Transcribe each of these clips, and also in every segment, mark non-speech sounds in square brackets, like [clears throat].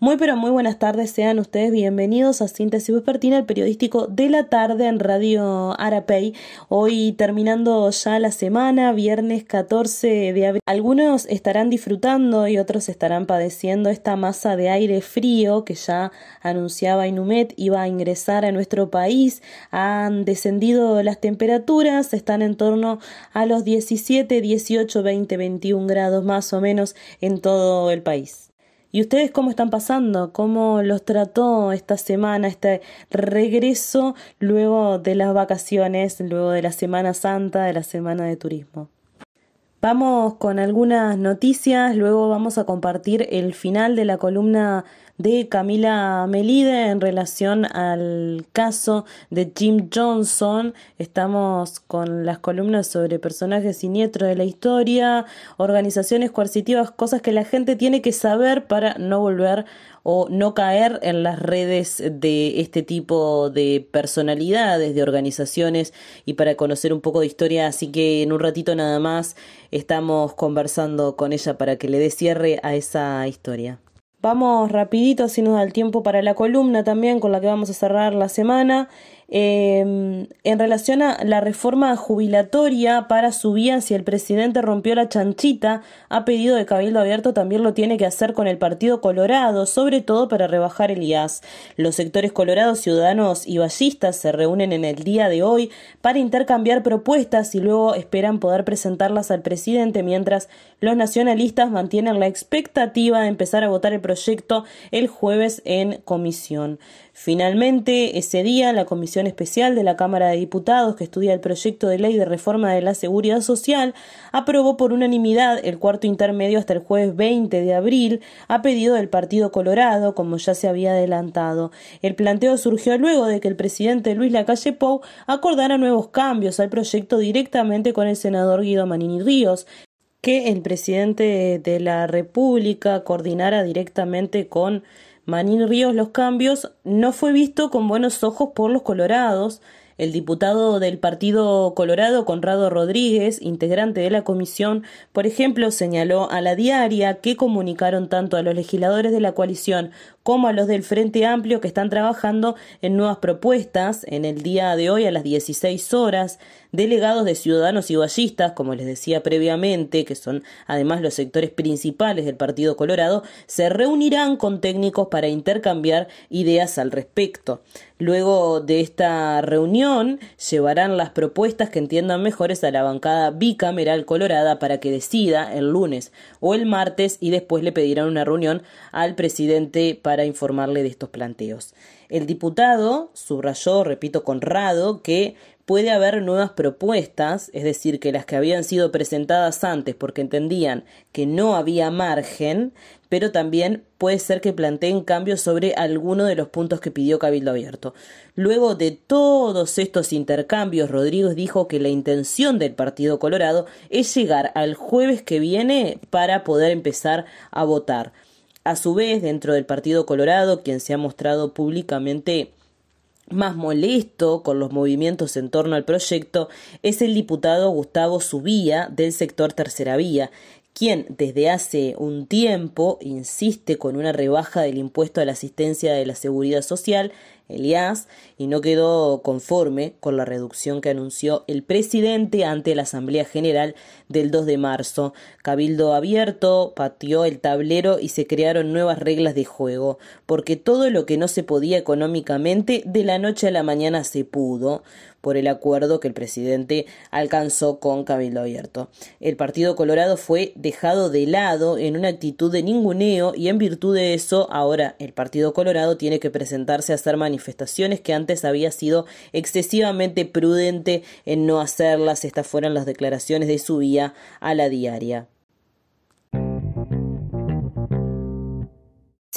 Muy pero muy buenas tardes, sean ustedes bienvenidos a Síntesis Vespertina, el periodístico de la tarde en Radio Arapey. Hoy terminando ya la semana, viernes 14 de abril. Algunos estarán disfrutando y otros estarán padeciendo esta masa de aire frío que ya anunciaba Inumet iba a ingresar a nuestro país. Han descendido las temperaturas, están en torno a los 17, 18, 20, 21 grados más o menos en todo el país. ¿Y ustedes cómo están pasando? ¿Cómo los trató esta semana, este regreso luego de las vacaciones, luego de la Semana Santa, de la Semana de Turismo? Vamos con algunas noticias, luego vamos a compartir el final de la columna de Camila Melide en relación al caso de Jim Johnson. Estamos con las columnas sobre personajes siniestros de la historia, organizaciones coercitivas, cosas que la gente tiene que saber para no volver o no caer en las redes de este tipo de personalidades, de organizaciones y para conocer un poco de historia. Así que en un ratito nada más estamos conversando con ella para que le dé cierre a esa historia. Vamos rapidito, así nos da el tiempo para la columna también con la que vamos a cerrar la semana. Em, en relación a la reforma jubilatoria para su vía, si el presidente rompió la chanchita, ha pedido de Cabildo Abierto también lo tiene que hacer con el Partido Colorado, sobre todo para rebajar el IAS. Los sectores colorados, ciudadanos y ballistas se reúnen en el día de hoy para intercambiar propuestas y luego esperan poder presentarlas al presidente, mientras los nacionalistas mantienen la expectativa de empezar a votar el proyecto el jueves en comisión. Finalmente, ese día, la Comisión Especial de la Cámara de Diputados, que estudia el proyecto de ley de reforma de la Seguridad Social, aprobó por unanimidad el cuarto intermedio hasta el jueves 20 de abril, a pedido del Partido Colorado, como ya se había adelantado. El planteo surgió luego de que el presidente Luis Lacalle Pou acordara nuevos cambios al proyecto directamente con el senador Guido Manini Ríos, que el presidente de la República coordinara directamente con Manín Ríos Los Cambios no fue visto con buenos ojos por los colorados. El diputado del Partido Colorado, Conrado Rodríguez, integrante de la comisión, por ejemplo, señaló a la diaria que comunicaron tanto a los legisladores de la coalición como a los del Frente Amplio que están trabajando en nuevas propuestas. En el día de hoy, a las 16 horas, delegados de ciudadanos y ballistas, como les decía previamente, que son además los sectores principales del Partido Colorado, se reunirán con técnicos para intercambiar ideas al respecto. Luego de esta reunión, llevarán las propuestas que entiendan mejores a la bancada bicameral colorada para que decida el lunes o el martes y después le pedirán una reunión al presidente para informarle de estos planteos. El diputado subrayó, repito, Conrado, que puede haber nuevas propuestas, es decir, que las que habían sido presentadas antes porque entendían que no había margen, pero también puede ser que planteen cambios sobre alguno de los puntos que pidió Cabildo Abierto. Luego de todos estos intercambios, Rodríguez dijo que la intención del Partido Colorado es llegar al jueves que viene para poder empezar a votar. A su vez, dentro del Partido Colorado, quien se ha mostrado públicamente más molesto con los movimientos en torno al proyecto es el diputado Gustavo Subía del sector Tercera Vía, quien desde hace un tiempo insiste con una rebaja del impuesto a la asistencia de la seguridad social Elías, y no quedó conforme con la reducción que anunció el presidente ante la Asamblea General del 2 de marzo. Cabildo abierto, pateó el tablero y se crearon nuevas reglas de juego, porque todo lo que no se podía económicamente de la noche a la mañana se pudo por el acuerdo que el presidente alcanzó con Cabildo Abierto. El Partido Colorado fue dejado de lado en una actitud de ninguneo y en virtud de eso ahora el Partido Colorado tiene que presentarse a hacer manifestaciones que antes había sido excesivamente prudente en no hacerlas. Estas fueron las declaraciones de su vía a la diaria.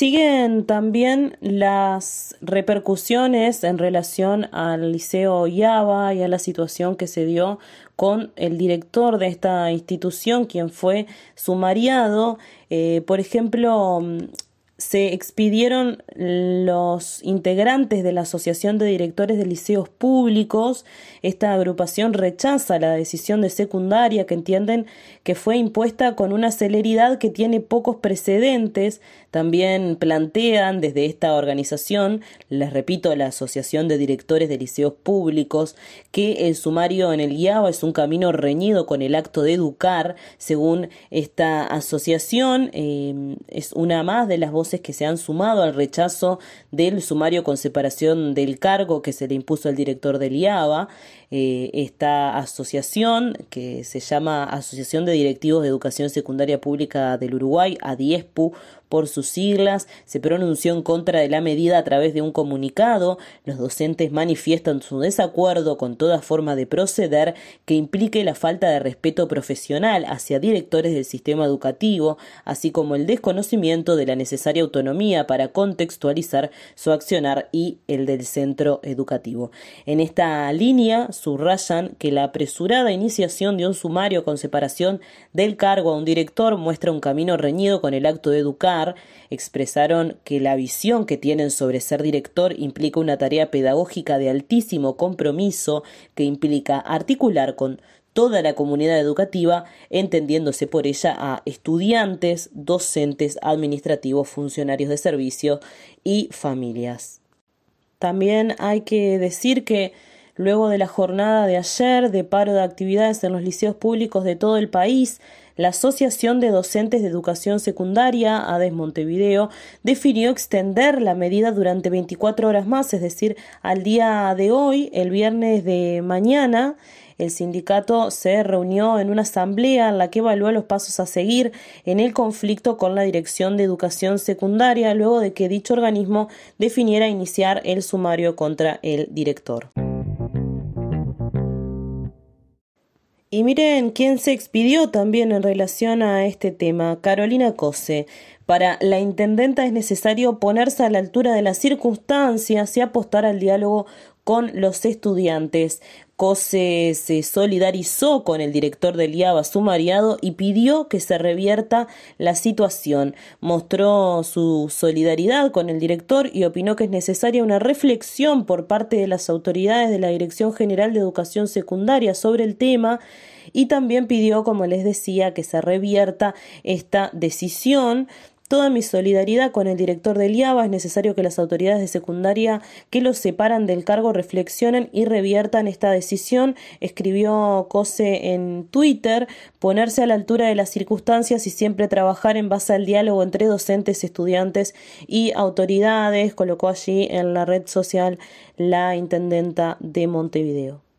Siguen también las repercusiones en relación al Liceo Yaba y a la situación que se dio con el director de esta institución, quien fue sumariado. Eh, por ejemplo, se expidieron los integrantes de la Asociación de Directores de Liceos Públicos. Esta agrupación rechaza la decisión de secundaria que entienden que fue impuesta con una celeridad que tiene pocos precedentes. También plantean desde esta organización, les repito, la Asociación de Directores de Liceos Públicos, que el sumario en el IABA es un camino reñido con el acto de educar. Según esta asociación, eh, es una más de las voces que se han sumado al rechazo del sumario con separación del cargo que se le impuso al director del IABA. Eh, esta asociación, que se llama Asociación de Directivos de Educación Secundaria Pública del Uruguay, ADIESPU, por sus siglas, se pronunció en contra de la medida a través de un comunicado. Los docentes manifiestan su desacuerdo con toda forma de proceder que implique la falta de respeto profesional hacia directores del sistema educativo, así como el desconocimiento de la necesaria autonomía para contextualizar su accionar y el del centro educativo. En esta línea subrayan que la apresurada iniciación de un sumario con separación del cargo a un director muestra un camino reñido con el acto de educar expresaron que la visión que tienen sobre ser director implica una tarea pedagógica de altísimo compromiso que implica articular con toda la comunidad educativa, entendiéndose por ella a estudiantes, docentes, administrativos, funcionarios de servicio y familias. También hay que decir que luego de la jornada de ayer de paro de actividades en los liceos públicos de todo el país, la Asociación de Docentes de Educación Secundaria, ADES Montevideo, definió extender la medida durante 24 horas más, es decir, al día de hoy, el viernes de mañana, el sindicato se reunió en una asamblea en la que evaluó los pasos a seguir en el conflicto con la Dirección de Educación Secundaria luego de que dicho organismo definiera iniciar el sumario contra el director. Y miren quién se expidió también en relación a este tema, Carolina Cose. Para la intendenta es necesario ponerse a la altura de las circunstancias y apostar al diálogo con los estudiantes. COSE se solidarizó con el director del IABA sumariado y pidió que se revierta la situación. Mostró su solidaridad con el director y opinó que es necesaria una reflexión por parte de las autoridades de la Dirección General de Educación Secundaria sobre el tema y también pidió, como les decía, que se revierta esta decisión Toda mi solidaridad con el director del IABA. Es necesario que las autoridades de secundaria que los separan del cargo reflexionen y reviertan esta decisión. Escribió Cose en Twitter. Ponerse a la altura de las circunstancias y siempre trabajar en base al diálogo entre docentes, estudiantes y autoridades. Colocó allí en la red social la intendenta de Montevideo.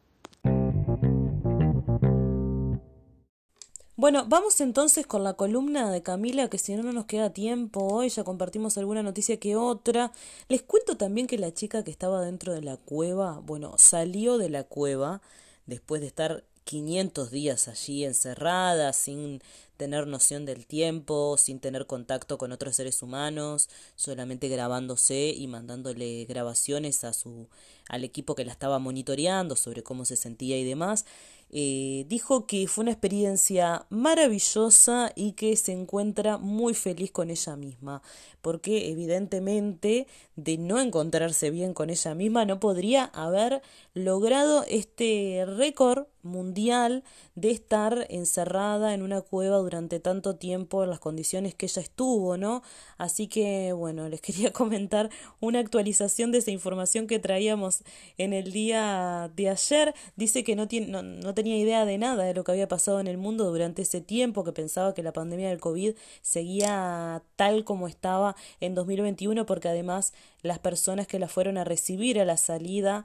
Bueno, vamos entonces con la columna de Camila, que si no, no nos queda tiempo hoy, ya compartimos alguna noticia que otra. Les cuento también que la chica que estaba dentro de la cueva, bueno, salió de la cueva después de estar 500 días allí encerrada, sin tener noción del tiempo, sin tener contacto con otros seres humanos, solamente grabándose y mandándole grabaciones a su al equipo que la estaba monitoreando sobre cómo se sentía y demás. Eh, dijo que fue una experiencia maravillosa y que se encuentra muy feliz con ella misma, porque evidentemente de no encontrarse bien con ella misma no podría haber logrado este récord mundial de estar encerrada en una cueva durante tanto tiempo en las condiciones que ella estuvo, ¿no? Así que bueno, les [laughs] quería comentar una actualización de esa información que traíamos en el día de ayer. Dice que no, tiene, no, no tenía idea de nada de lo que había pasado en el mundo durante ese tiempo, que pensaba que la pandemia del COVID seguía tal como estaba en 2021, porque además las personas que la fueron a recibir a la salida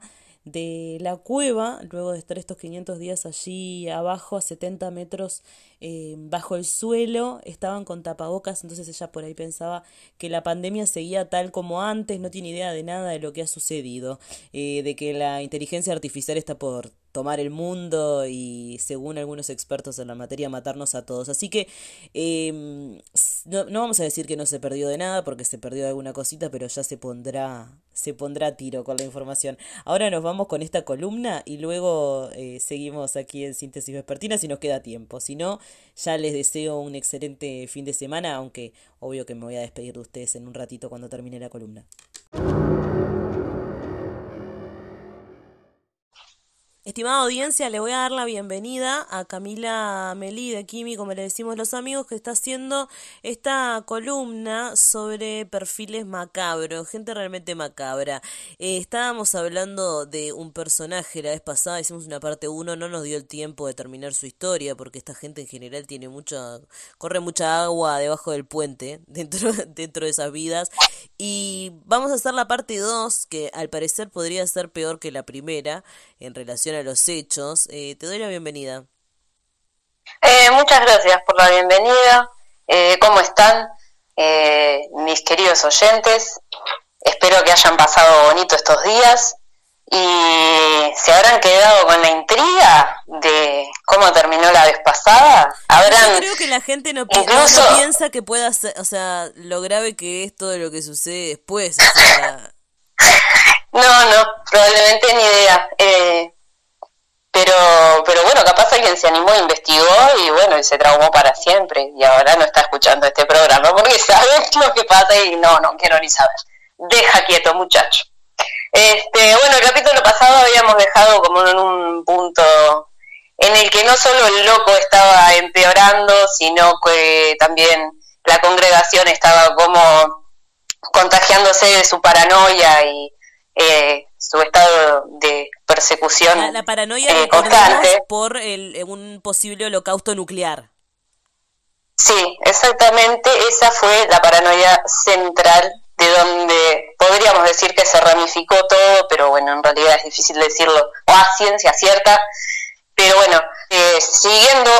de la cueva, luego de estar estos 500 días allí abajo, a 70 metros eh, bajo el suelo, estaban con tapabocas, entonces ella por ahí pensaba que la pandemia seguía tal como antes, no tiene idea de nada de lo que ha sucedido, eh, de que la inteligencia artificial está por tomar el mundo y, según algunos expertos en la materia, matarnos a todos. Así que em, no, no, vamos a decir que no se perdió de nada, porque se perdió de alguna cosita, pero ya se pondrá, se pondrá a tiro con la información. Ahora nos vamos con esta columna y luego eh, seguimos aquí en Síntesis Vespertina si nos queda tiempo. Si no, ya les deseo un excelente fin de semana, aunque obvio que me voy a despedir de ustedes en un ratito cuando termine la columna. Estimada audiencia, le voy a dar la bienvenida a Camila Melí de Kimi, como le decimos los amigos, que está haciendo esta columna sobre perfiles macabros, gente realmente macabra. Eh, estábamos hablando de un personaje la vez pasada, hicimos una parte 1, no nos dio el tiempo de terminar su historia, porque esta gente en general tiene mucha, corre mucha agua debajo del puente, [laughs] dentro, dentro de esas vidas. Y vamos a hacer la parte 2, que al parecer podría ser peor que la primera, en relación a los hechos. Eh, te doy la bienvenida. Eh, muchas gracias por la bienvenida. Eh, ¿Cómo están mis queridos oyentes? Espero que hayan pasado bonito estos días y se habrán quedado con la intriga de cómo terminó la vez pasada. Habrán Yo creo que la gente no, piensa que pueda ser, o sea, lo grave que es todo lo que sucede después. [laughs] no, no, probablemente ni idea. Eh, pero, pero bueno, capaz alguien se animó, investigó y bueno, y se traumó para siempre y ahora no está escuchando este programa porque [laughs] sabe lo que pasa y no, no quiero ni saber. Deja quieto, muchacho. Este, bueno, el capítulo pasado habíamos dejado como en un punto en el que no solo el loco estaba empeorando, sino que también la congregación estaba como contagiándose de su paranoia y eh, su estado de persecución la, paranoia eh, constante por el, un posible holocausto nuclear. Sí, exactamente, esa fue la paranoia central de donde podríamos decir que se ramificó todo, pero bueno, en realidad es difícil decirlo o a ciencia cierta. Pero bueno, eh, siguiendo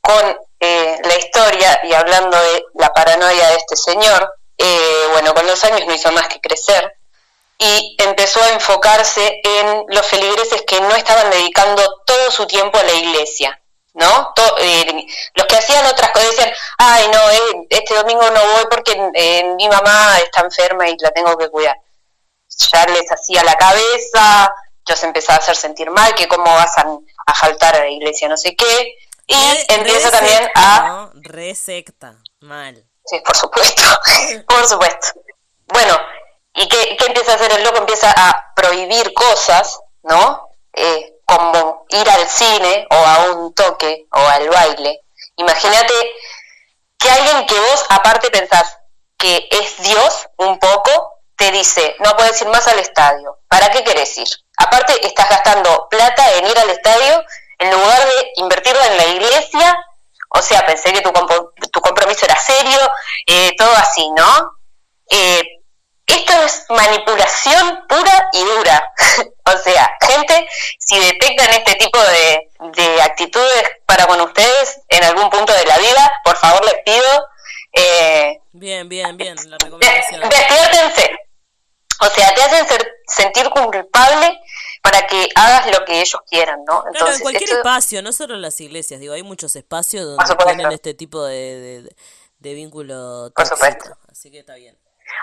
con eh, la historia y hablando de la paranoia de este señor, bueno, con los años no hizo más que crecer y empezó a enfocarse en los feligreses que no estaban dedicando todo su tiempo a la iglesia, ¿no? Eh, los que hacían otras cosas decían, ay, no, eh, este domingo no voy porque eh, mi mamá está enferma y la tengo que cuidar. Ya les hacía la cabeza, los empezaba a hacer sentir mal, que cómo vas a, faltar a la iglesia, no sé qué, y empieza también a... Resecta, mal. Sí, por supuesto, [laughs] por supuesto. Bueno, ¿Y qué, empieza a hacer el loco? Empieza a prohibir cosas, ¿no? Eh, como ir al cine o a un toque o al baile. Imagínate que alguien que vos aparte pensás que es Dios un poco, te dice, no puedes ir más al estadio. ¿Para qué querés ir? Aparte estás gastando plata en ir al estadio en lugar de invertirla en la iglesia. O sea, pensé que tu, tu compromiso era serio, eh, todo así, ¿no? Eh, esto es manipulación pura y dura. [laughs] o sea, gente, si detectan este tipo de, actitudes para con ustedes en algún punto de la vida, por favor les pido... Eh, bien, bien, bien, la recomendación. Despiértense. O sea, te hacen sentir culpable para que hagas lo que ellos quieran, ¿no? Entonces, en cualquier espacio, no solo en las iglesias, digo, hay muchos espacios donde tienen este tipo de, de, vínculo Por supuesto. Así que está bien.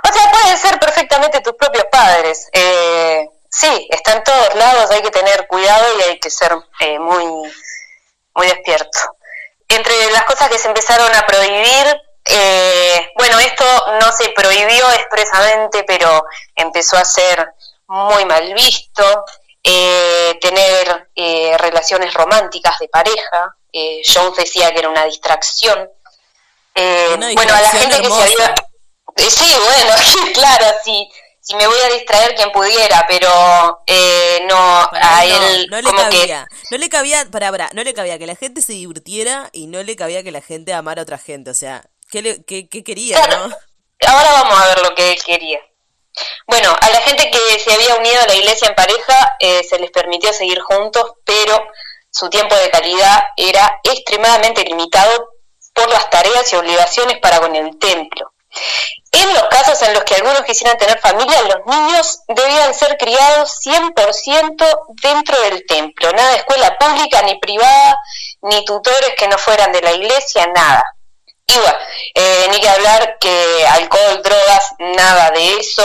O sea, pueden ser perfectamente tus propios padres. Eh, sí, está en todos lados, hay que tener cuidado y hay que ser eh, muy, muy despierto. Entre las cosas que se empezaron a prohibir, eh, bueno, esto no se prohibió expresamente, pero empezó a ser muy mal visto. tener relaciones románticas de pareja. Jones decía que era una distracción. bueno, a la gente que se había eh, sí, bueno, [laughs] claro, sí. Si me voy a distraer quien pudiera, pero eh, no a él no, le cabía, no le cabía, para, para, no le cabía que la gente se divirtiera y no le cabía que la gente amara a otra gente, o sea, ¿qué, le, qué, quería, no? Ahora vamos a ver lo que él quería. Bueno, a la gente que se había unido a la iglesia en pareja eh, se les permitió seguir juntos, pero su tiempo de calidad era extremadamente limitado por las tareas y obligaciones para con el templo. En los casos en los que algunos quisieran tener familia, los niños debían ser criados 100% dentro del templo, nada de escuela pública ni privada, ni tutores que no fueran de la iglesia, nada. Y bueno, eh, ni que hablar que alcohol, drogas, nada de eso.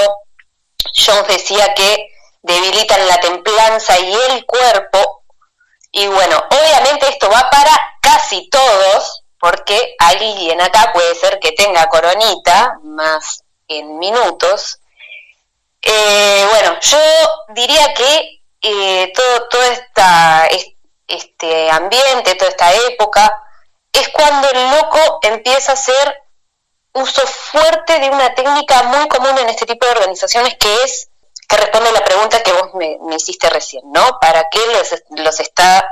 Jones decía que debilitan la templanza y el cuerpo. Y bueno, obviamente esto va para casi todos, porque alguien acá puede ser que tenga coronita, más en minutos. Eh, bueno, yo diría que eh, todo, todo esta, este ambiente, toda esta época, es cuando el loco empieza a hacer uso fuerte de una técnica muy común en este tipo de organizaciones que es que responde a la pregunta que vos me, hiciste recién, ¿no? ¿Para qué los, los está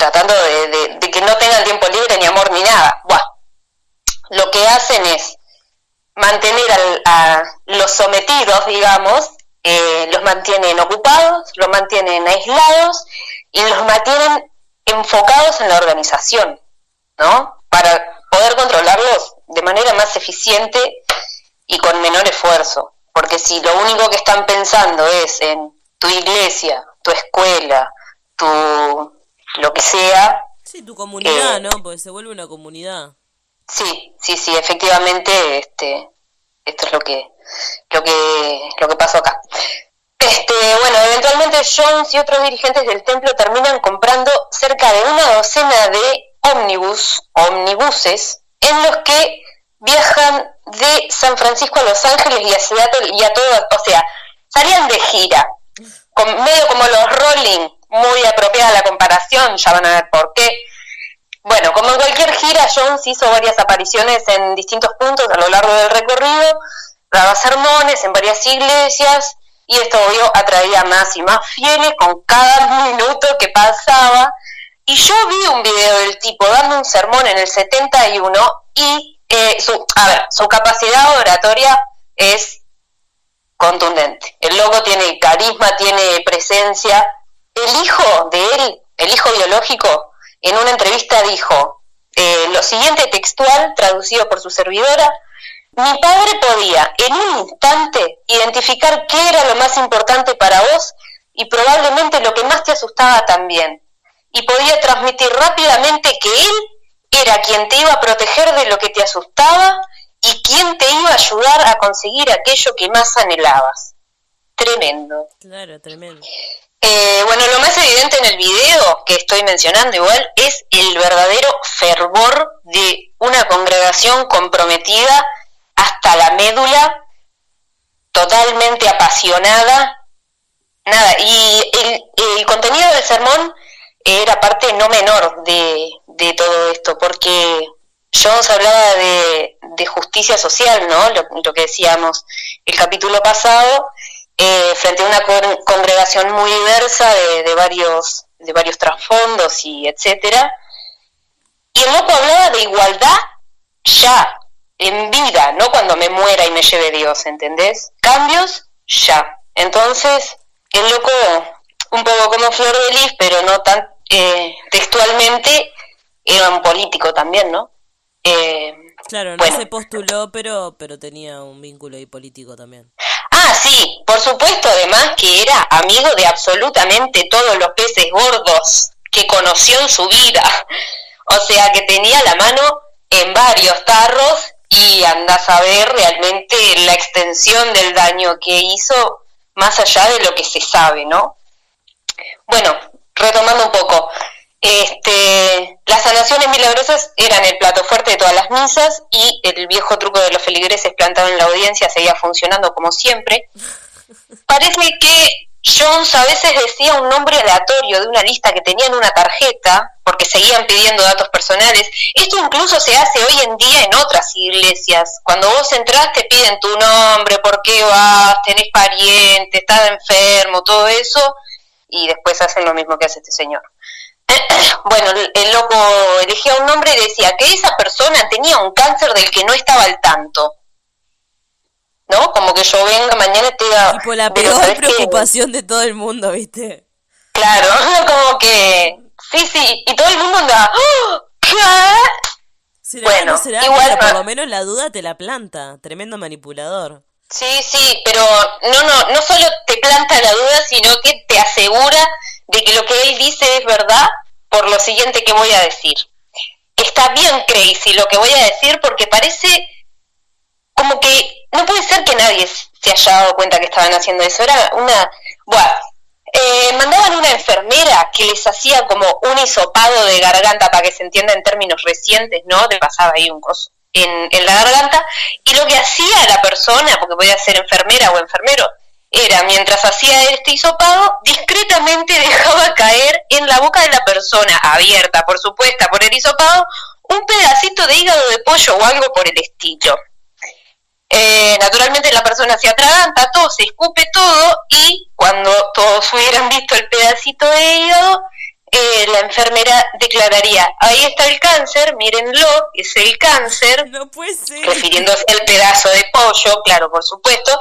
tratando de, que no tengan tiempo libre ni amor ni nada? Buah. Lo que hacen es mantener a los sometidos, digamos, eh, los mantienen ocupados, los mantienen aislados y los mantienen enfocados en la organización. ¿no? Para poder controlarlos de manera más eficiente y con menor esfuerzo. Porque si lo único que están pensando es en tu iglesia, tu escuela, tu lo que sea. Sí, tu comunidad, eh, ¿no? Porque se vuelve una comunidad. Sí, sí, sí, efectivamente, este, esto es lo que, lo que, lo que pasó acá. Este, bueno, eventualmente Jones y otros dirigentes del templo terminan comprando cerca de una docena de ómnibus, omnibuses, en los que viajan de San Francisco a Los Ángeles y a Seattle y a todo, o sea, salían de gira, con, medio como los Rolling, muy apropiada la comparación, ya van a ver por qué. Bueno, como en cualquier gira, Jones hizo varias apariciones en distintos puntos a lo largo del recorrido, daba sermones en varias iglesias, y esto obvio atraía más y más fieles con cada [laughs] minuto que pasaba, y yo vi un video del tipo dando un sermón en el 71 y eh, su, a ver, su capacidad oratoria es contundente. El loco tiene carisma, tiene presencia. El hijo de él, el hijo biológico, en una entrevista dijo eh, lo siguiente textual, traducido por su servidora, mi padre podía en un instante identificar qué era lo más importante para vos y probablemente lo que más te asustaba también y podía transmitir rápidamente que él era quien te iba a proteger de lo que te asustaba y quien te iba a ayudar a conseguir aquello que más anhelabas. Tremendo. Claro, tremendo. Eh, bueno, lo más evidente en el video que estoy mencionando igual es el verdadero fervor de una congregación comprometida hasta la médula, totalmente apasionada. Nada, y el, el contenido del sermón era parte no menor de, de todo esto, porque Jones hablaba de, de justicia social, ¿no? Lo, que decíamos el capítulo pasado, eh, frente a una congregación muy diversa de, de, varios de varios trasfondos y etcétera. Y el loco hablaba de igualdad ya, en vida, no cuando me muera y me lleve Dios, ¿entendés? Cambios ya. Entonces, el loco un poco como Flor de Lis, pero no tan eh, textualmente, era un político también, ¿no? Eh, claro, no se postuló, pero, pero tenía un vínculo ahí político también. Sí, por supuesto, además que era amigo de absolutamente todos los peces gordos que conoció en su vida. O sea, que tenía la mano en varios tarros y anda a saber realmente la extensión del daño que hizo más allá de lo que se sabe, ¿no? Bueno, retomando un poco, este, las sanaciones milagrosas eran el plato fuerte de todas las misas y el viejo truco de los feligreses plantado en la audiencia seguía funcionando como siempre. Parece que Jones a veces decía un nombre aleatorio de una lista que tenía en una tarjeta, porque seguían pidiendo datos personales. Esto incluso se hace hoy en día en otras iglesias. Cuando vos entras te piden tu nombre, por qué vas, tenés pariente, estás enfermo, todo eso y después hacen lo mismo que hace este señor. [coughs] bueno, el, loco elegía un nombre y decía que esa persona tenía un cáncer del que no estaba al tanto. ¿No? Como que yo venga mañana y te diga... Tipo la peor preocupación de todo el mundo, ¿viste? Claro, [laughs] como que... Sí, sí, y todo el mundo anda... ¡Oh! ¿Qué? bueno, igual por lo menos la duda te la planta, tremendo manipulador. Sí, sí, pero no, no, no solo te planta la duda, sino que te asegura de que lo que él dice es verdad por lo siguiente que voy a decir. Está bien crazy lo que voy a decir porque parece como que no puede ser que nadie se haya dado cuenta que estaban haciendo eso. Era una... Bueno, eh, mandaban una enfermera que les hacía como un hisopado de garganta para que se entienda en términos recientes, ¿no? Le pasaba ahí un coso en, la garganta y lo que hacía la persona, porque podía ser enfermera o enfermero, era mientras hacía este hisopado, discretamente [laughs] dejaba caer en la boca de la persona, abierta por supuesto por el hisopado, un pedacito de hígado de pollo o algo por el estilo. Eh, naturalmente la persona se atraganta, todo, se escupe todo y cuando todos hubieran visto el pedacito de hígado, eh, la enfermera declararía, ahí está el cáncer, mírenlo, es el cáncer, [laughs] refiriéndose al pedazo de pollo, claro, por supuesto,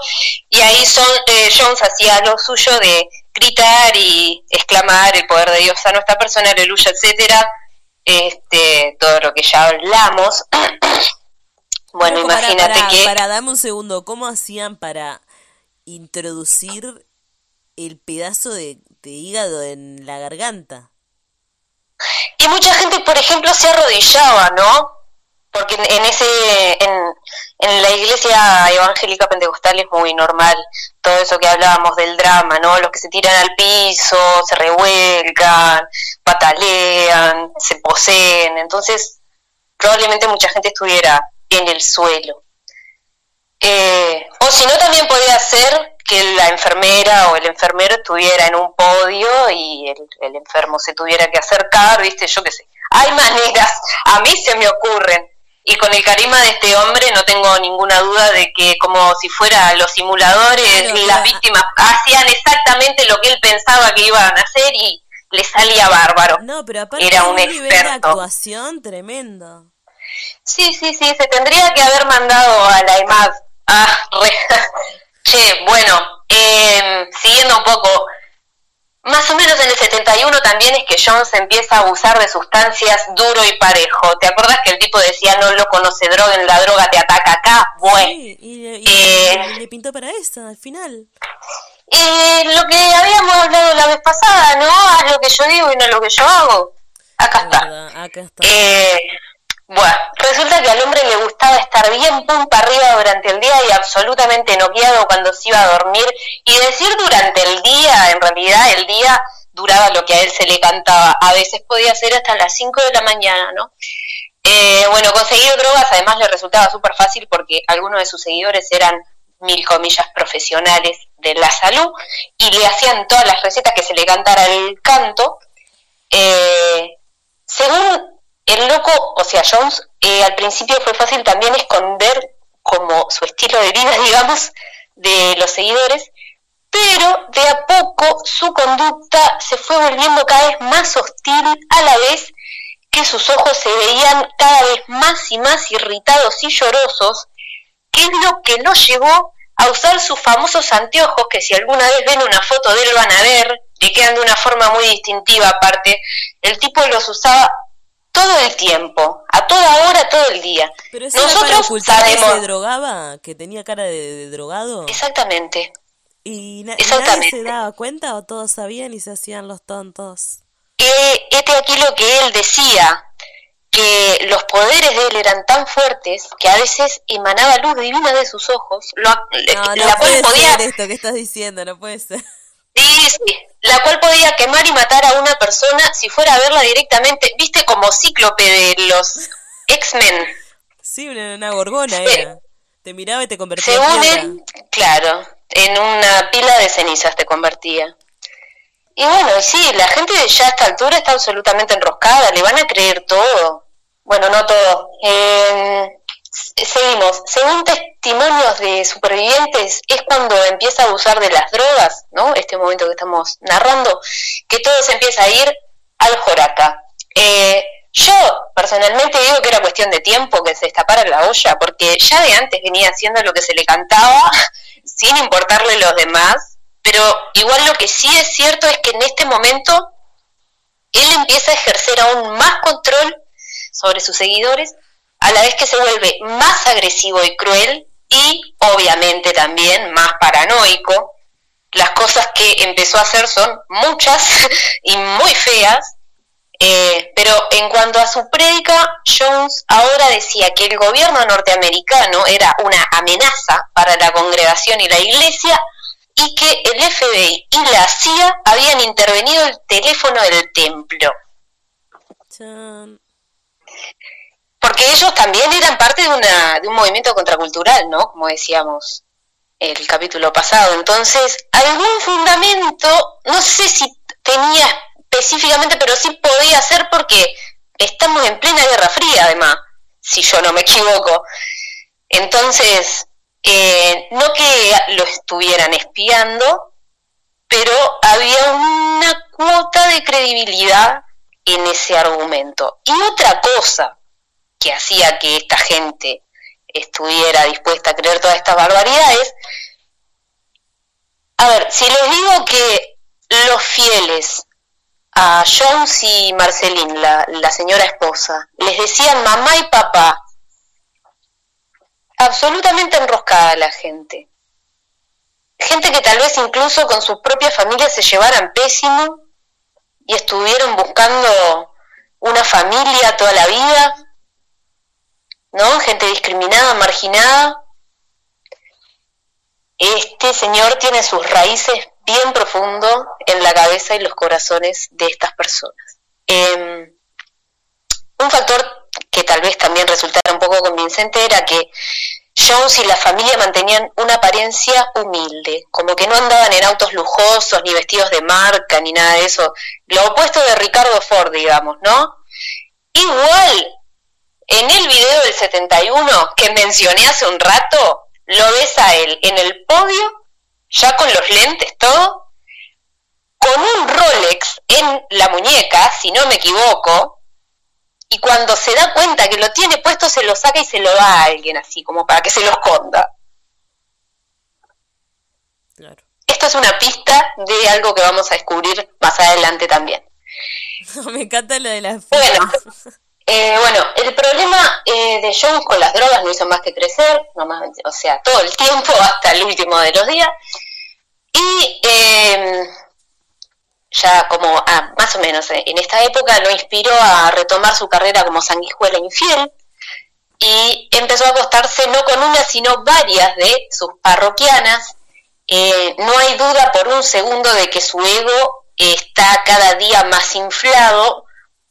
y ahí son, eh, Jones hacía lo suyo de gritar y exclamar el poder de Dios a nuestra persona, aleluya, etcétera, este, todo lo que ya hablamos. [clears throat] bueno, imagínate que... Para, dame un segundo, ¿cómo hacían para introducir el pedazo de hígado en la garganta? Y mucha gente, por ejemplo, se arrodillaba, ¿no? Porque en ese en, en la iglesia evangélica pentecostal es muy normal todo eso que hablábamos del drama, ¿no? Los que se tiran al piso, se revuelcan, patalean, se poseen. Entonces, probablemente mucha gente estuviera en el suelo. Eh, o si no, también podía ser que la enfermera o el enfermero estuviera en un podio y el, enfermo se tuviera que acercar, viste, yo qué sé. Hay maneras, a mí se me ocurren. Y con el carisma de este hombre no tengo ninguna duda de que como si fuera los simuladores, las víctimas hacían exactamente lo que él pensaba que iban a hacer y le salía bárbaro. No, pero aparte era un, experto. actuación tremendo. Sí, sí, sí, se tendría que haber mandado a la EMAD. Ah, re, Che, bueno, em, siguiendo un poco, más o menos en el 71 también es que Jones empieza a abusar de sustancias duro y parejo. ¿Te acuerdas que el tipo decía no lo conoce droga, en la droga te ataca acá? Bueno. y, eh, le pintó para eso al final. Y lo que habíamos hablado la vez pasada, ¿no? Haz lo que yo digo y no lo que yo hago. Acá está. acá está. Eh, bueno, resulta que al hombre le gustaba estar bien pumpa arriba durante el día y absolutamente noqueado cuando se iba a dormir. Y decir durante el día, en realidad el día duraba lo que a él se le cantaba. A veces podía ser hasta las 5 de la mañana, ¿no? Eh, bueno, conseguir drogas además le resultaba súper fácil porque algunos de sus seguidores eran mil comillas profesionales de la salud y le hacían todas las recetas que se le cantara el canto. Eh, Jones, eh, al principio fue fácil también esconder como su estilo de vida, [laughs] digamos, de los seguidores, pero de a poco su conducta se fue volviendo cada vez más hostil a la vez que sus ojos se veían cada vez más y más irritados y llorosos, que es lo que lo llevó a usar sus famosos anteojos, que si alguna vez ven una foto de él van a ver, que quedan de una forma muy distintiva aparte, el tipo los usaba todo el tiempo, a toda hora, todo el día. Pero Nosotros sabemos que se drogaba, que tenía cara de, drogado. Exactamente. ¿Y, nadie se daba cuenta o todos sabían y se hacían los tontos? Eh, este aquí lo que él decía, que los poderes de él eran tan fuertes que a veces emanaba luz divina de sus ojos, lo, no, no puede ser esto que estás diciendo, no puede ser. Sí, sí, la cual podía quemar y matar a una persona si fuera a verla directamente, viste como cíclope de los X-Men. Sí, una, gorgona era. Te miraba y te convertía en él, claro, en una pila de cenizas te convertía. Y bueno, sí, la gente ya a esta altura está absolutamente enroscada, le van a creer todo. Bueno, no todo. Eh, seguimos. Según testimonios de supervivientes, es cuando empieza a abusar de las drogas, ¿no? Este momento que estamos narrando, que todo se empieza a ir al joraca. Eh, yo personalmente digo que era cuestión de tiempo que se destapara la olla, porque ya de antes venía haciendo lo que se le cantaba, [laughs] sin importarle los demás, pero igual lo que sí es cierto es que en este momento él empieza a ejercer aún más control sobre sus seguidores a la vez que se vuelve más agresivo y cruel y obviamente también más paranoico. Las cosas que empezó a hacer son muchas [laughs] y muy feas, eh, pero en cuanto a su prédica, Jones ahora decía que el gobierno norteamericano era una amenaza para la congregación y la iglesia y que el FBI y la CIA habían intervenido el teléfono del templo. Porque ellos también eran parte de, una, de un movimiento contracultural, ¿no? Como decíamos el capítulo pasado. Entonces, algún fundamento, no sé si tenía específicamente, pero sí podía ser porque estamos en plena Guerra Fría, además, si yo no me equivoco. Entonces, eh, no que lo estuvieran espiando, pero había una cuota de credibilidad en ese argumento. Y otra cosa que hacía que esta gente estuviera dispuesta a creer todas estas barbaridades, a ver, si les digo que los fieles a Jones y Marceline, la, la señora esposa, les decían mamá y papá, absolutamente enroscada la gente. Gente que tal vez incluso con sus propias familias se llevaran pésimo y estuvieron buscando una familia toda la vida, ¿no? Gente discriminada, marginada. Este señor tiene sus raíces bien profundo en la cabeza y los corazones de estas personas. Em, un factor que tal vez también resultara un poco convincente era que Jones y la familia mantenían una apariencia humilde, como que no andaban en autos lujosos, ni vestidos de marca, ni nada de eso. Lo opuesto de Ricardo Ford, digamos, ¿no? Igual, en el video del 71 que mencioné hace un rato, lo ves a él en el podio, ya con los lentes, todo, con un Rolex en la muñeca, si no me equivoco, y cuando se da cuenta que lo tiene puesto se lo saca y se lo da a alguien así, como para que se lo esconda. Claro. Esto es una pista de algo que vamos a descubrir más adelante también. [laughs] Me encanta lo de las bueno, eh, bueno, el problema eh, de Jones con las drogas no hizo más que crecer, o sea, todo el tiempo [laughs] hasta el último de los días. Y eh, ya como ah, más o menos en esta época lo inspiró a retomar su carrera como sanguijuela infiel y empezó a acostarse no con una sino varias de sus parroquianas. No hay duda por un segundo de que su ego está cada día más inflado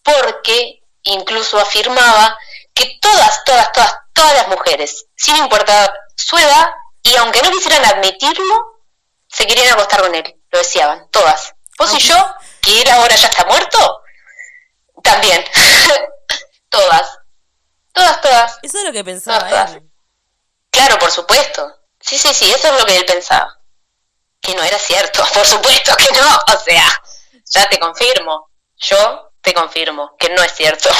porque incluso afirmaba que todas, todas, todas, todas las mujeres, sin importar su edad, y aunque no quisieran admitirlo, se querían acostar con él, lo deseaban, todas. Vos y yo, que él ahora ya está muerto, también. [laughs] todas. Todas, todas. Eso es lo que pensaba él. Claro, por supuesto. Sí, sí, sí, eso es lo que él pensaba. Que no era cierto, [laughs] por supuesto que no. O sea, ya te confirmo. Yo te confirmo que no es cierto. [laughs]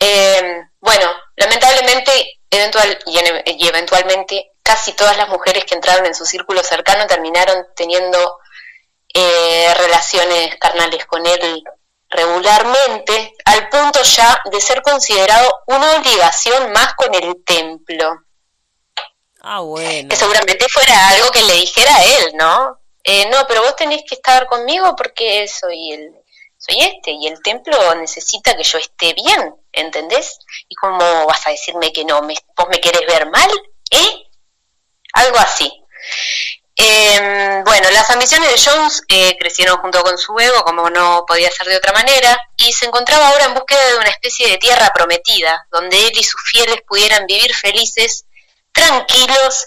Eh, bueno, lamentablemente, eventual, y eventualmente, casi todas las mujeres que entraron en su círculo cercano terminaron teniendo eh, relaciones carnales con él regularmente, al punto ya de ser considerado una obligación más con el templo. Ah, bueno. Que seguramente fuera algo que le dijera a él, ¿no? Eh, no, pero vos tenés que estar conmigo porque soy el, soy este y el templo necesita que yo esté bien, ¿entendés? ¿Y cómo vas a decirme que no? ¿Me, ¿Vos me querés ver mal? ¿Eh? Algo así. Eh, bueno, las ambiciones de Jones eh, crecieron junto con su ego, como no podía ser de otra manera, y se encontraba ahora en búsqueda de una especie de tierra prometida, donde él y sus fieles pudieran vivir felices, tranquilos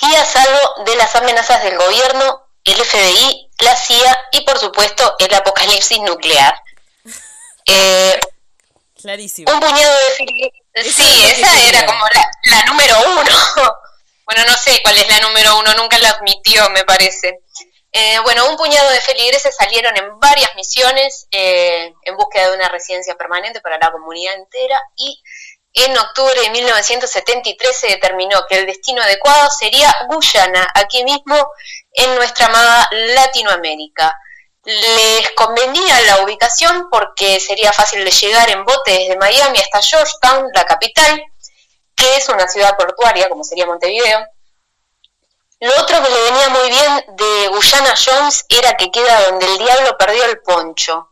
y a salvo de las amenazas del gobierno, el FBI, la CIA y por supuesto el apocalipsis nuclear. [laughs] Eh, Clarísimo. Un puñado de Sí, esa era como la número uno. [laughs] bueno, no sé cuál es la número uno, nunca la admitió, me parece. Eh, bueno, un puñado de feligreses salieron en varias misiones eh, en búsqueda de una residencia permanente para la comunidad entera y en octubre de 1973 se determinó que el destino adecuado sería Guyana, aquí mismo en nuestra amada Latinoamérica. les convenía la ubicación porque sería fácil de llegar en bote desde Miami hasta Georgetown, la capital, que es una ciudad portuaria, como sería Montevideo. Lo otro que le venía muy bien de Guyana Jones era que queda donde el diablo perdió el poncho.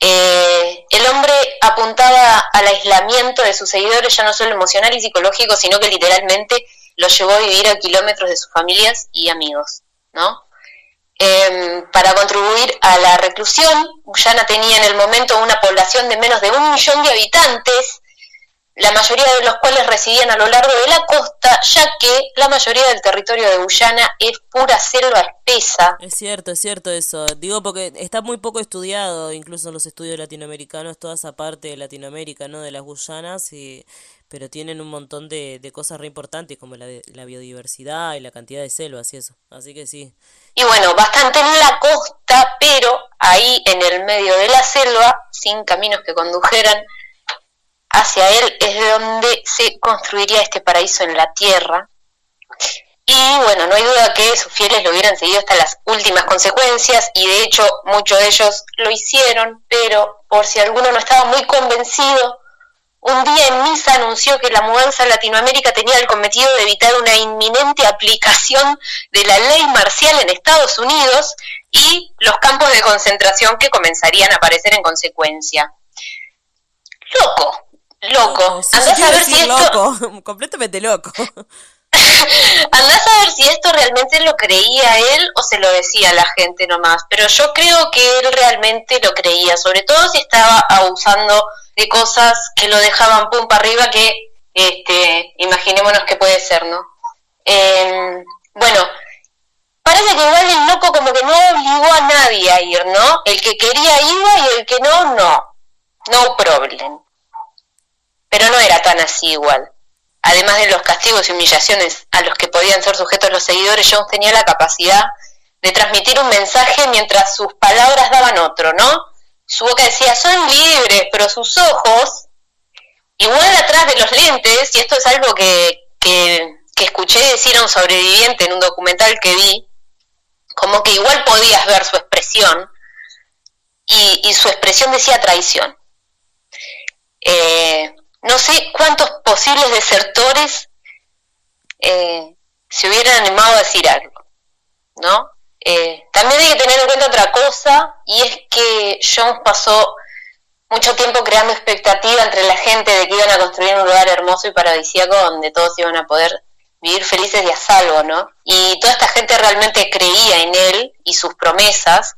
Eh, el hombre apuntaba al aislamiento de sus seguidores, ya no solo emocional y psicológico, sino que literalmente los llevó a vivir a kilómetros de sus familias y amigos, ¿no? Em, para contribuir a la reclusión, Guyana tenía en el momento una población de menos de un millón de habitantes, la mayoría de los cuales residían a lo largo de la costa, ya que la mayoría del territorio de Guyana es pura selva espesa. Es cierto, es cierto eso. Digo porque está muy poco estudiado, incluso en los estudios latinoamericanos, toda esa parte de Latinoamérica, ¿no? De las Guyanas, y, pero tienen un montón de, de cosas re importantes como la, la biodiversidad y la cantidad de selvas y eso. Así que sí. Y bueno, bastante en la costa, pero ahí en el medio de la selva, sin caminos que condujeran hacia él es de donde se construiría este paraíso en la tierra. Y bueno, no hay duda que sus fieles lo hubieran seguido hasta las últimas consecuencias y de hecho muchos de ellos lo hicieron, pero por si alguno no estaba muy convencido, un día en misa anunció que la mudanza a Latinoamérica tenía el cometido de evitar una inminente aplicación de la ley marcial en Estados Unidos y los campos de concentración que comenzarían a aparecer en consecuencia. Loco, loco. Andás a ver si esto... [laughs] completamente loco. [laughs] Andás a ver si esto realmente lo creía él o se lo decía la gente nomás. Pero yo creo que él realmente lo creía, sobre todo si estaba abusando de cosas que lo dejaban pum para arriba, que este, imaginémonos que puede ser, ¿no? Em, bueno, parece que igual el loco como que no obligó a nadie a ir, ¿no? El que quería iba y el que no, no. No problem pero no era tan así igual. Además de los castigos y humillaciones a los que podían ser sujetos los seguidores, Jones tenía la capacidad de transmitir un mensaje mientras sus palabras daban otro, ¿no? Su boca decía, son libres, pero sus ojos, igual atrás de los lentes, y esto es algo que, que, escuché decir a un sobreviviente en un documental que vi, como que igual podías ver su expresión, y, y su expresión decía traición. Eh, no sé cuántos posibles desertores eh, se hubieran animado a decir algo, ¿no? Eh, también hay que tener en cuenta otra cosa, y es que Jones pasó mucho tiempo creando expectativa entre la gente de que iban a construir un lugar hermoso y paradisíaco donde todos iban a poder vivir felices y a salvo, ¿no? Y toda esta gente realmente creía en él y sus promesas.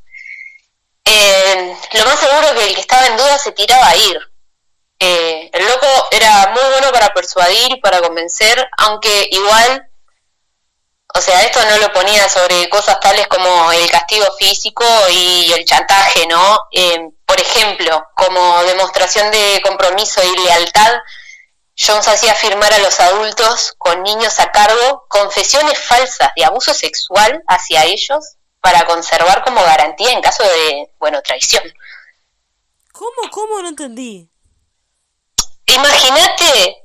Eh, lo más seguro que el que estaba en duda se tiraba a ir, eh, el loco era muy bueno para persuadir y para convencer, aunque igual, o sea, esto no lo ponía sobre cosas tales como el castigo físico y el chantaje, ¿no? Eh, por ejemplo, como demostración de compromiso y lealtad, Jones hacía firmar a los adultos con niños a cargo confesiones falsas de abuso sexual hacia ellos para conservar como garantía en caso de, bueno, traición. ¿Cómo? ¿Cómo? No entendí. Imagínate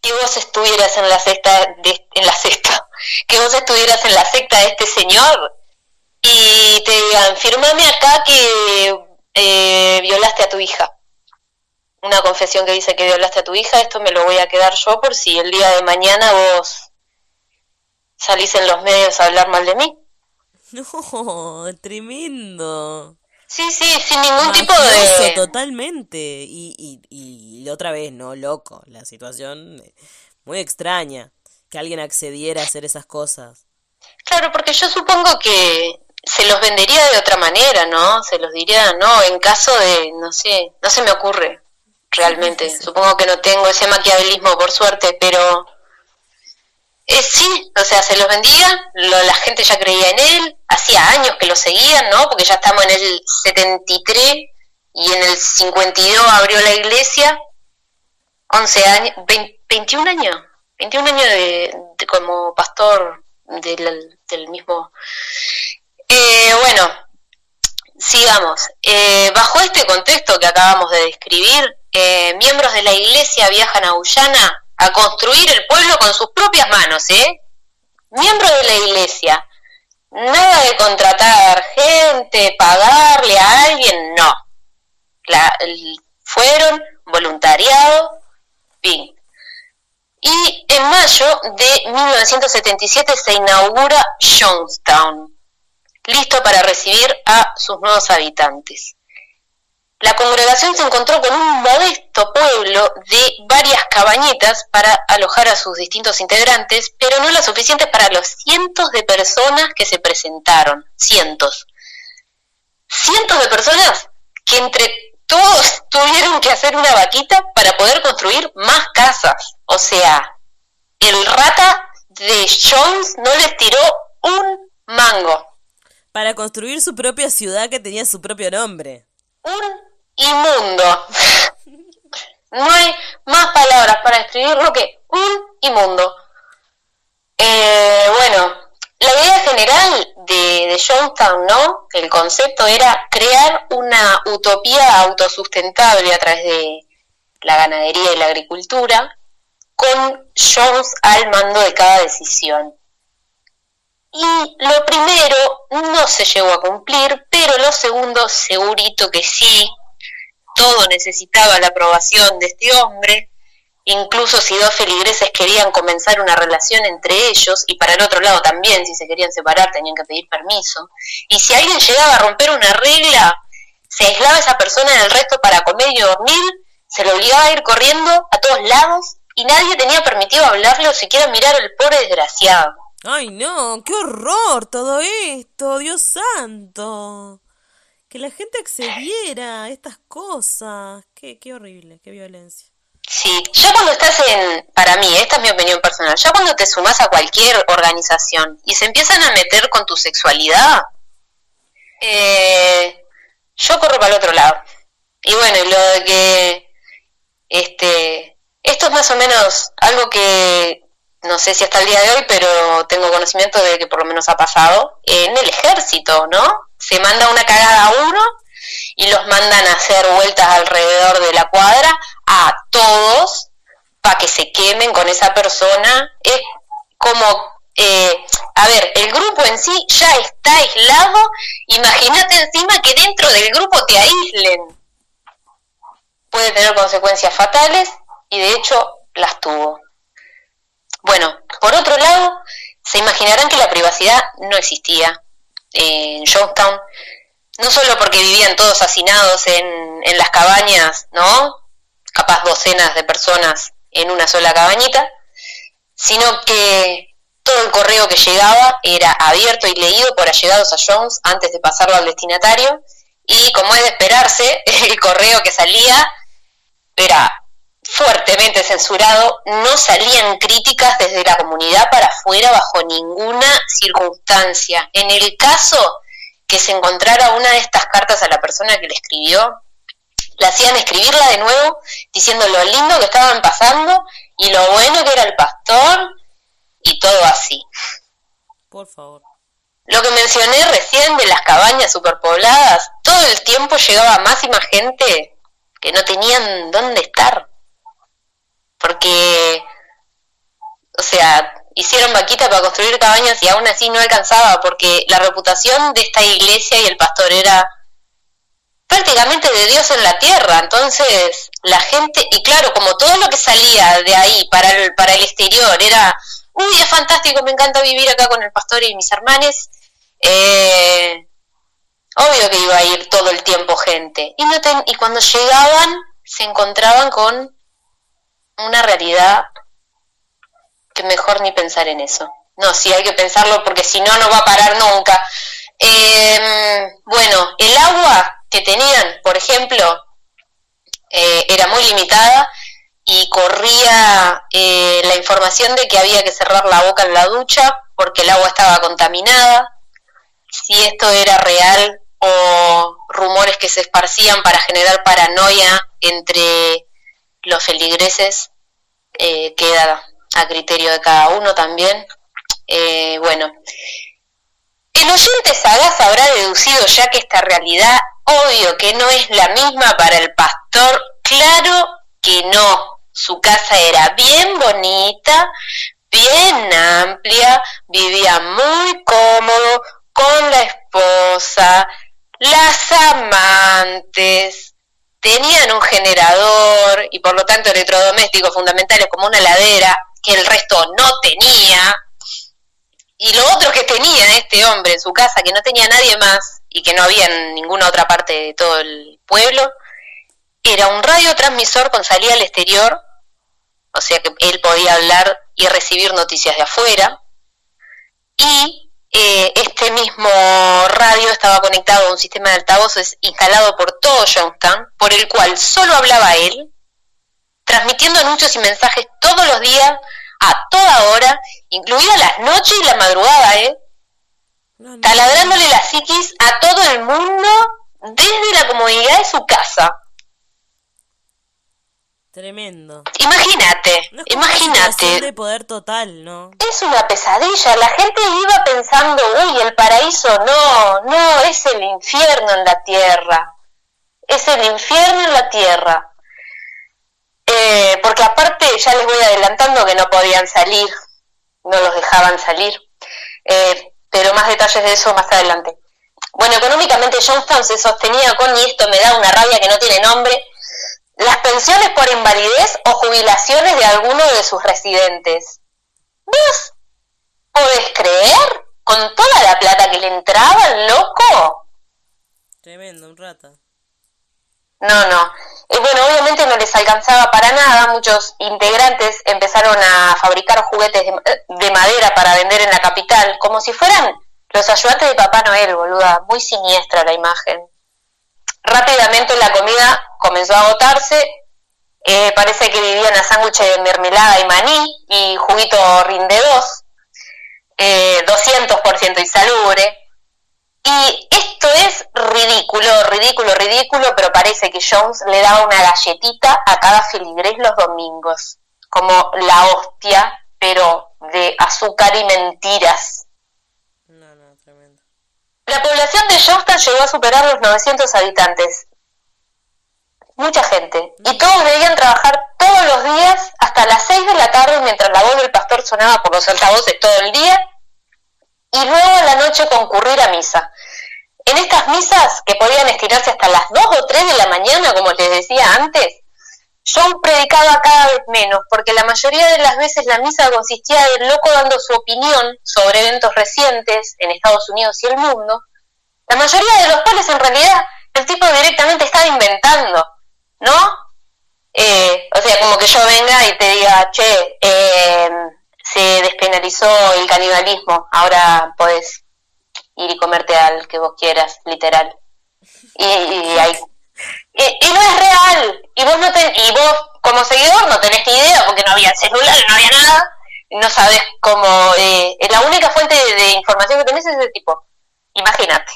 que vos estuvieras en la secta de, en la secta, [laughs] que vos estuvieras en la secta de este señor y te digan, firmame acá que eh, violaste a tu hija. Una confesión que dice que violaste a tu hija, esto me lo voy a quedar yo por si el día de mañana vos salís en los medios a hablar mal de mí. [laughs] No, tremendo. Sí, sí, sin ningún tipo de... Totalmente. Y, y, y otra vez, ¿no? Loco. La situación eh, muy extraña. Que alguien accediera a hacer esas cosas. Claro, porque yo supongo que se los vendería de otra manera, ¿no? Se los diría, no, en caso de, no sé, no se me ocurre realmente. Supongo que no tengo ese maquiavelismo por suerte, pero eh, sí, o sea, se los vendía, la gente ya creía en él, hacía años que lo seguían, ¿no? Porque ya estamos en el 73 y en el 52 abrió la iglesia, 11 años, 21 años, 21 años de, como pastor del, del mismo. Eh, bueno, sigamos. Eh, bajo este contexto que acabamos de describir, eh, miembros de la iglesia viajan a Guyana a construir el pueblo con sus propias manos, ¿eh? Miembros de la iglesia. Nada de contratar gente, pagarle a alguien, no. La, fueron voluntariado, fin. Y en mayo de 1977 se inaugura Jonestown, listo para recibir a sus nuevos habitantes. La congregación se encontró con un modesto pueblo de varias cabañitas para alojar a sus distintos integrantes, pero no las suficientes para los cientos de personas que se presentaron. Cientos. Cientos de personas que entre todos [laughs] tuvieron que hacer una vaquita para poder construir más casas. O sea, el rata de Jones no les tiró un mango. Para construir su propia ciudad que tenía su propio nombre. Un inmundo. No hay más palabras para describirlo que un inmundo. Eh, bueno, la idea general de, de Jonestown, ¿no? El concepto era crear una utopía autosustentable a través de la ganadería y la agricultura, con Jones al mando de cada decisión. Y lo primero no se llegó a cumplir, pero lo segundo segurito que sí, todo necesitaba la aprobación de este hombre, incluso si dos feligreses querían comenzar una relación entre ellos, y para el otro lado también, si se querían separar, tenían que pedir permiso, y si alguien llegaba a romper una regla, se aislaba esa persona del resto para comer y dormir, se le obligaba a ir corriendo a todos lados, y nadie tenía permitido hablarle o siquiera mirar al pobre desgraciado. Ay, no, qué horror todo esto, Dios santo que la gente accediera a estas cosas. Qué, qué horrible, qué violencia. Sí, ya cuando estás en, para mí, esta es mi opinión personal, ya cuando te sumas a cualquier organización y se empiezan a meter con tu sexualidad, eh, yo corro para el otro lado. Y bueno, lo de que, este, esto es más o menos algo que no sé si hasta el día de hoy, pero tengo conocimiento de que por lo menos ha pasado en el ejército, ¿no? Se manda una cagada a uno y los mandan a hacer vueltas alrededor de la cuadra a todos para que se quemen con esa persona. Es como, eh, a ver, el grupo en sí ya está aislado, imagínate encima que dentro del grupo te aíslen. Puede tener consecuencias fatales y de hecho las tuvo. Bueno, por otro lado, se imaginarán que la privacidad no existía en Jonestown, no solo porque vivían todos hacinados en, en las cabañas, ¿no? Capaz docenas de personas en una sola cabañita, sino que todo el correo que llegaba era abierto y leído por allegados a Jones antes de pasarlo al destinatario, y como es de esperarse, [laughs] el correo que salía era fuertemente censurado, no salían críticas desde la comunidad para afuera bajo ninguna circunstancia. En el caso que se encontrara una de estas cartas a la persona que le escribió, la hacían escribirla de nuevo diciendo lo lindo que estaban pasando y lo bueno que era el pastor y todo así. Por favor. Lo que mencioné recién de las cabañas superpobladas, todo el tiempo llegaba más y más gente que no tenían dónde estar porque, o sea, hicieron vaquita para construir cabañas y aún así no alcanzaba, porque la reputación de esta iglesia y el pastor era prácticamente de Dios en la tierra. Entonces, la gente, y claro, como todo lo que salía de ahí para el, para el exterior era, uy, es fantástico, me encanta vivir acá con el pastor y mis hermanos, eh, obvio que iba a ir todo el tiempo gente. Y, no y cuando llegaban, se encontraban con una realidad que mejor ni pensar en eso. No, sí hay que pensarlo porque si no, no va a parar nunca. Em, bueno, el agua que tenían, por ejemplo, eh, era muy limitada y corría eh, la información de que había que cerrar la boca en la ducha porque el agua estaba contaminada. Si esto era real o rumores que se esparcían para generar paranoia entre los feligreses eh, queda a criterio de cada uno también. Eh, bueno, el oyente sagaz habrá deducido ya que esta realidad, obvio que no es la misma para el pastor, claro que no. Su casa era bien bonita, bien amplia, vivía muy cómodo con la esposa, las amantes, un generador y por lo tanto electrodomésticos fundamentales como una ladera, que el resto no tenía, y lo otro que tenía este hombre en su casa, que no tenía nadie más y que no había en ninguna otra parte de todo el pueblo, era un radiotransmisor con salida al exterior, o sea que él podía hablar y recibir noticias de afuera, y eh, este mismo radio estaba conectado a un sistema de altavoces instalado por todo Youngstown, por el cual solo hablaba él, transmitiendo anuncios y mensajes todos los días, a toda hora, incluida las noches y la madrugada, ¿eh? taladrándole la psiquis a todo el mundo desde la comodidad de su casa. Tremendo. Imagínate, imagínate. de poder total, ¿no? Es una pesadilla. La gente iba pensando, uy, el paraíso, no, no, es el infierno en la tierra. Es el infierno en la tierra. Eh, porque aparte, ya les voy adelantando que no podían salir, no los dejaban salir. Eh, pero más detalles de eso más adelante. Bueno, económicamente Johnstown se sostenía con, y esto me da una rabia que no tiene nombre, las pensiones por invalidez o jubilaciones de alguno de sus residentes. ¿Vos podés creer? Con toda la plata que le entraba loco. Tremendo, un rata. No, no. Y bueno, obviamente no les alcanzaba para nada. Muchos integrantes empezaron a fabricar juguetes de, madera para vender en la capital, como si fueran los ayudantes de Papá Noel, boluda. Muy siniestra la imagen. Rápidamente la comida comenzó a agotarse. Eh, parece que vivían a sándwiches de mermelada y maní y juguito rinde dos. Eh, 200% insalubre. Y esto es ridículo, ridículo, ridículo, pero parece que Jones le daba una galletita a cada feligrés los domingos, como la hostia, pero de azúcar y mentiras. La población de Johnston llegó a superar los 900 habitantes. Mucha gente. Y todos debían trabajar todos los días hasta las 6 de la tarde mientras la voz del pastor sonaba por los altavoces todo el día y luego a la noche concurrir a misa. En estas misas, que podían estirarse hasta las 2 o 3 de la mañana, como les decía antes, John predicaba cada vez menos, porque la mayoría de las veces la misa consistía del loco dando su opinión sobre eventos recientes en Estados Unidos y el mundo, la mayoría de los cuales en realidad el tipo directamente estaba inventando, ¿no? Eh, o sea, como que yo venga y te diga, che, eh, se despenalizó el canibalismo, ahora podés ir y comerte al que vos quieras, literal. Y, y, hay y, no es real. Y vos, no ten, y vos, como seguidor, no tenés ni idea porque no había celular, no había nada. No sabes cómo. Eh, la única fuente de, información que tenés es ese tipo. Imagínate.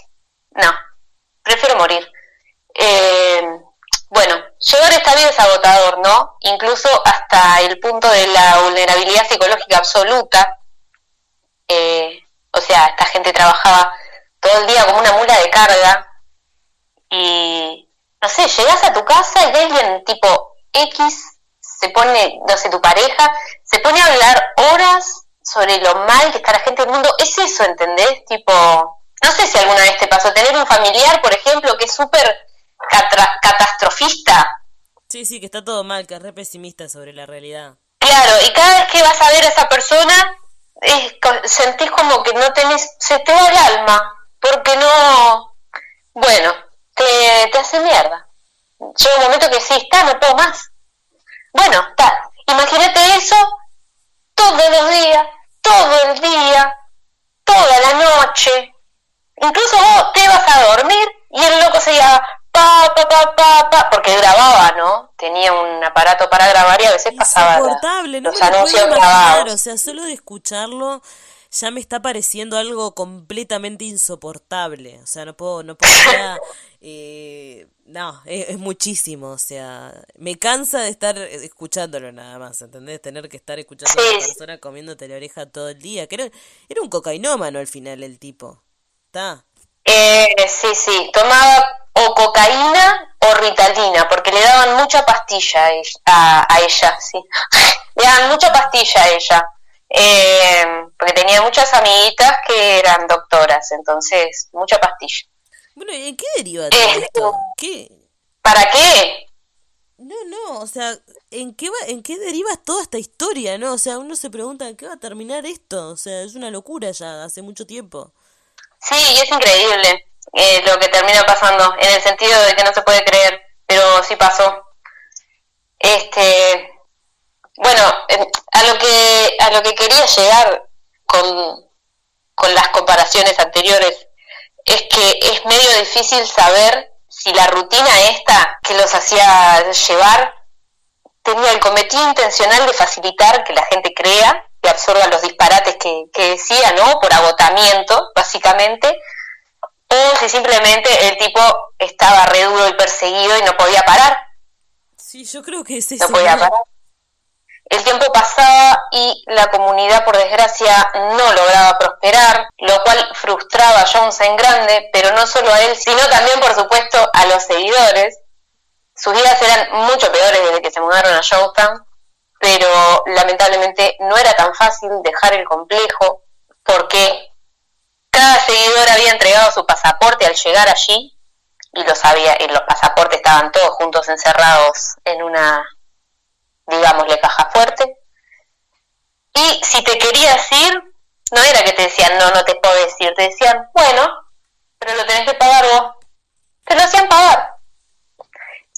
No. Prefiero morir. Eh, bueno, llevar esta vida es agotador, ¿no? Incluso hasta el punto de la vulnerabilidad psicológica absoluta. Eh, o sea, esta gente trabajaba todo el día como una mula de carga y no sé, llegas a tu casa y alguien tipo X se pone, no sé, tu pareja, se pone a hablar horas sobre lo mal que está la gente del mundo. Es eso, ¿entendés? Tipo, no sé si alguna vez te pasó tener un familiar, por ejemplo, que es súper catastrofista. Sí, sí, que está todo mal, que es re pesimista sobre la realidad. Claro, y cada vez que vas a ver a esa persona, es, sentís como que no tenés, se te va el alma, porque no, bueno, te, te hace mierda. Llega un momento que sí, está, no puedo más. Bueno, está. Imagínate eso todos los días, todo el día, toda la noche. Incluso vos te vas a dormir y el loco seguía pa, pa, pa, pa, pa, porque grababa, ¿no? Tenía un aparato para grabar y a veces pasaba la, no los anuncios grabados. O sea, solo de escucharlo ya me está pareciendo algo completamente insoportable. O sea, no puedo, no puedo [laughs] eh, no, es, muchísimo. O sea, me cansa de estar escuchándolo nada más, ¿entendés? Tener que estar escuchando a una persona comiéndote la oreja todo el día. Que era, era un cocainómano al final el tipo. ¿Está? Eh, sí, sí, tomaba o cocaína o ritalina, porque le daban mucha pastilla a ella, a ella sí. [laughs] le daban mucha pastilla a ella eh, porque tenía muchas amiguitas que eran doctoras, entonces mucha pastilla. Bueno, ¿y en qué deriva todo esto? ¿Qué? ¿Para qué? No, no, o sea, ¿en qué, va, ¿en qué deriva toda esta historia, no? O sea, uno se pregunta, ¿en qué va a terminar esto? O sea, es una locura ya, hace mucho tiempo. Sí, y es increíble eh, lo que termina pasando, en el sentido de que no se puede creer, pero sí pasó. Este, bueno, a lo que a lo que quería llegar con, con las comparaciones anteriores es que es medio difícil saber si la rutina esta que los hacía llevar tenía el cometido intencional de facilitar que la gente crea y absorba los disparates que, que decía, ¿no? Por agotamiento, básicamente, o si simplemente el tipo estaba re duro y perseguido y no podía parar. Sí, yo creo que ese No podía parar. El tiempo pasaba y la comunidad, por desgracia, no lograba prosperar, lo cual frustraba a Jones en grande, pero no solo a él, sino también, por supuesto, a los seguidores. Sus vidas eran mucho peores desde que se mudaron a Jonestown, pero lamentablemente no era tan fácil dejar el complejo porque cada seguidor había entregado su pasaporte al llegar allí y lo sabía, y los pasaportes estaban todos juntos encerrados en una digámosle, caja fuerte. Y si te querías ir, no era que te decían, no, no te puedo decir, te decían, bueno, pero lo tenés que pagar vos. Te lo hacían pagar.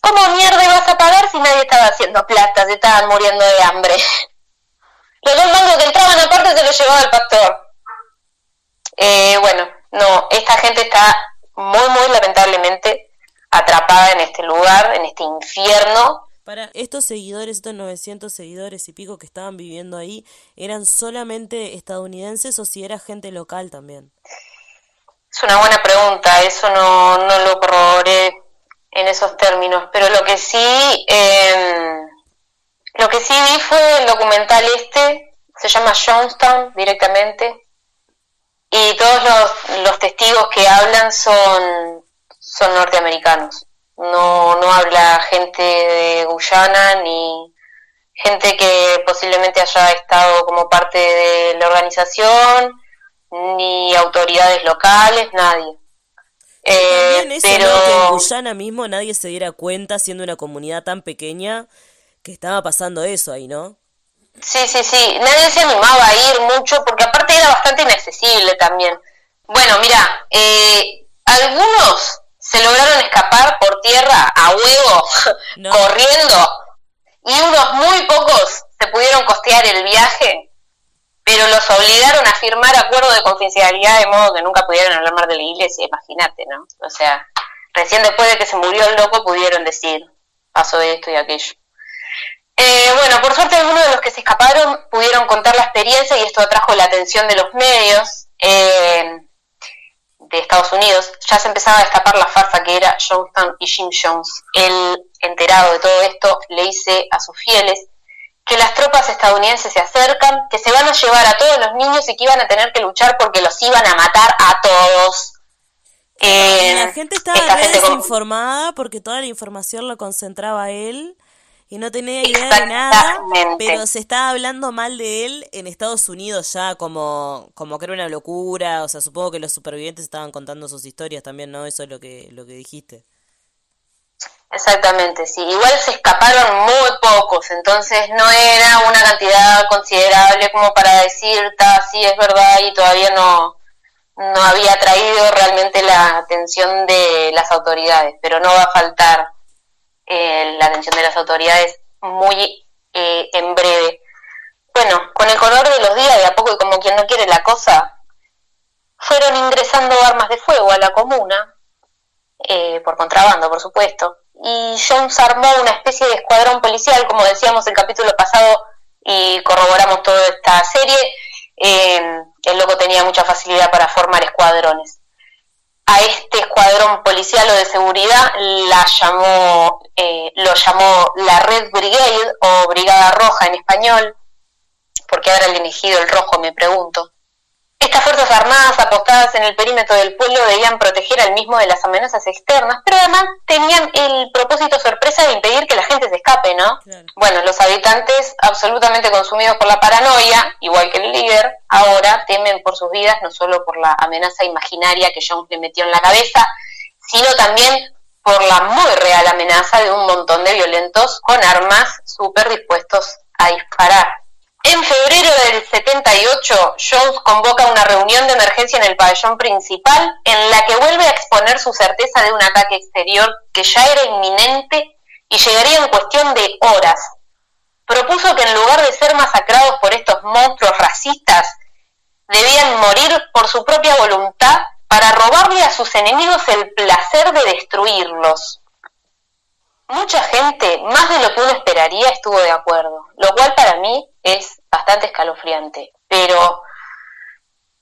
¿Cómo mierda vas a pagar si nadie estaba haciendo plata, se estaban muriendo de hambre? [laughs] Los dos mangos que entraban aparte se los llevaba el pastor. Eh, bueno, no, esta gente está muy, muy lamentablemente atrapada en este lugar, en este infierno, para estos seguidores, estos 900 seguidores y pico que estaban viviendo ahí, ¿eran solamente estadounidenses o si era gente local también? Es una buena pregunta, eso no, no lo corroboré en esos términos, pero lo que sí, em, lo que sí vi fue el documental este, se llama Johnstown directamente, y todos los, los testigos que hablan son, son norteamericanos no, no habla gente de Guyana ni gente que posiblemente haya estado como parte de la organización, ni autoridades locales, nadie. Eh, pero que en Guyana mismo nadie se diera cuenta, siendo una comunidad tan pequeña, que estaba pasando eso ahí, ¿no? Sí, sí, sí. Nadie se animaba a ir mucho porque aparte era bastante inaccesible también. Bueno, mira, eh, algunos se lograron escapar por tierra a huevo, [laughs] corriendo, y unos muy pocos se pudieron costear el viaje, pero los obligaron a firmar acuerdo de confidencialidad de modo que nunca pudieron hablar más de la iglesia, imagínate, ¿no? O sea, recién después de que se murió el loco pudieron decir, pasó esto y aquello. Eh, bueno, por suerte algunos de los que se escaparon pudieron contar la experiencia y esto atrajo la atención de los medios. Eh, de Estados Unidos, ya se empezaba a destapar la farsa que era Johnston y Jim Jones. Él, enterado de todo esto, le dice a sus fieles que las tropas estadounidenses se acercan, que se van a llevar a todos los niños y que iban a tener que luchar porque los iban a matar a todos. la eh, gente estaba desinformada porque toda la información lo concentraba él y no tenía idea de nada, pero se estaba hablando mal de él en Estados Unidos ya como, como que era una locura, o sea, supongo que los supervivientes estaban contando sus historias también, ¿no? Eso es lo que, lo que dijiste. Exactamente, sí. Igual se escaparon muy pocos, entonces no era una cantidad considerable como para decir, sí, es verdad, y todavía no, no había traído realmente la atención de las autoridades, pero no va a faltar eh, la atención de las autoridades muy eh, en breve. Bueno, con el color de los días, de a poco y como quien no quiere la cosa, fueron ingresando armas de fuego a la comuna, eh, por contrabando, por supuesto, y Jones armó una especie de escuadrón policial, como decíamos el capítulo pasado y corroboramos toda esta serie, el loco tenía mucha facilidad para formar escuadrones a este escuadrón policial o de seguridad la llamó, eh, lo llamó la Red Brigade o Brigada Roja en español, porque el elegido el rojo, me pregunto. Estas fuerzas armadas apostadas en el perímetro del pueblo debían proteger al mismo de las amenazas externas, pero además tenían el propósito sorpresa de impedir que la gente se escape, ¿no? Bueno, los habitantes, absolutamente consumidos por la paranoia, igual que el líder, ahora temen por sus vidas, no solo por la amenaza imaginaria que Jones le metió en la cabeza, sino también por la muy real amenaza de un montón de violentos con armas súper dispuestos a disparar. En febrero del 78, Jones convoca una reunión de emergencia en el pabellón principal en la que vuelve a exponer su certeza de un ataque exterior que ya era inminente y llegaría en cuestión de horas. Propuso que en lugar de ser masacrados por estos monstruos racistas, debían morir por su propia voluntad para robarle a sus enemigos el placer de destruirlos. Mucha gente, más de lo que uno esperaría, estuvo de acuerdo, lo cual para mí es bastante escalofriante. Pero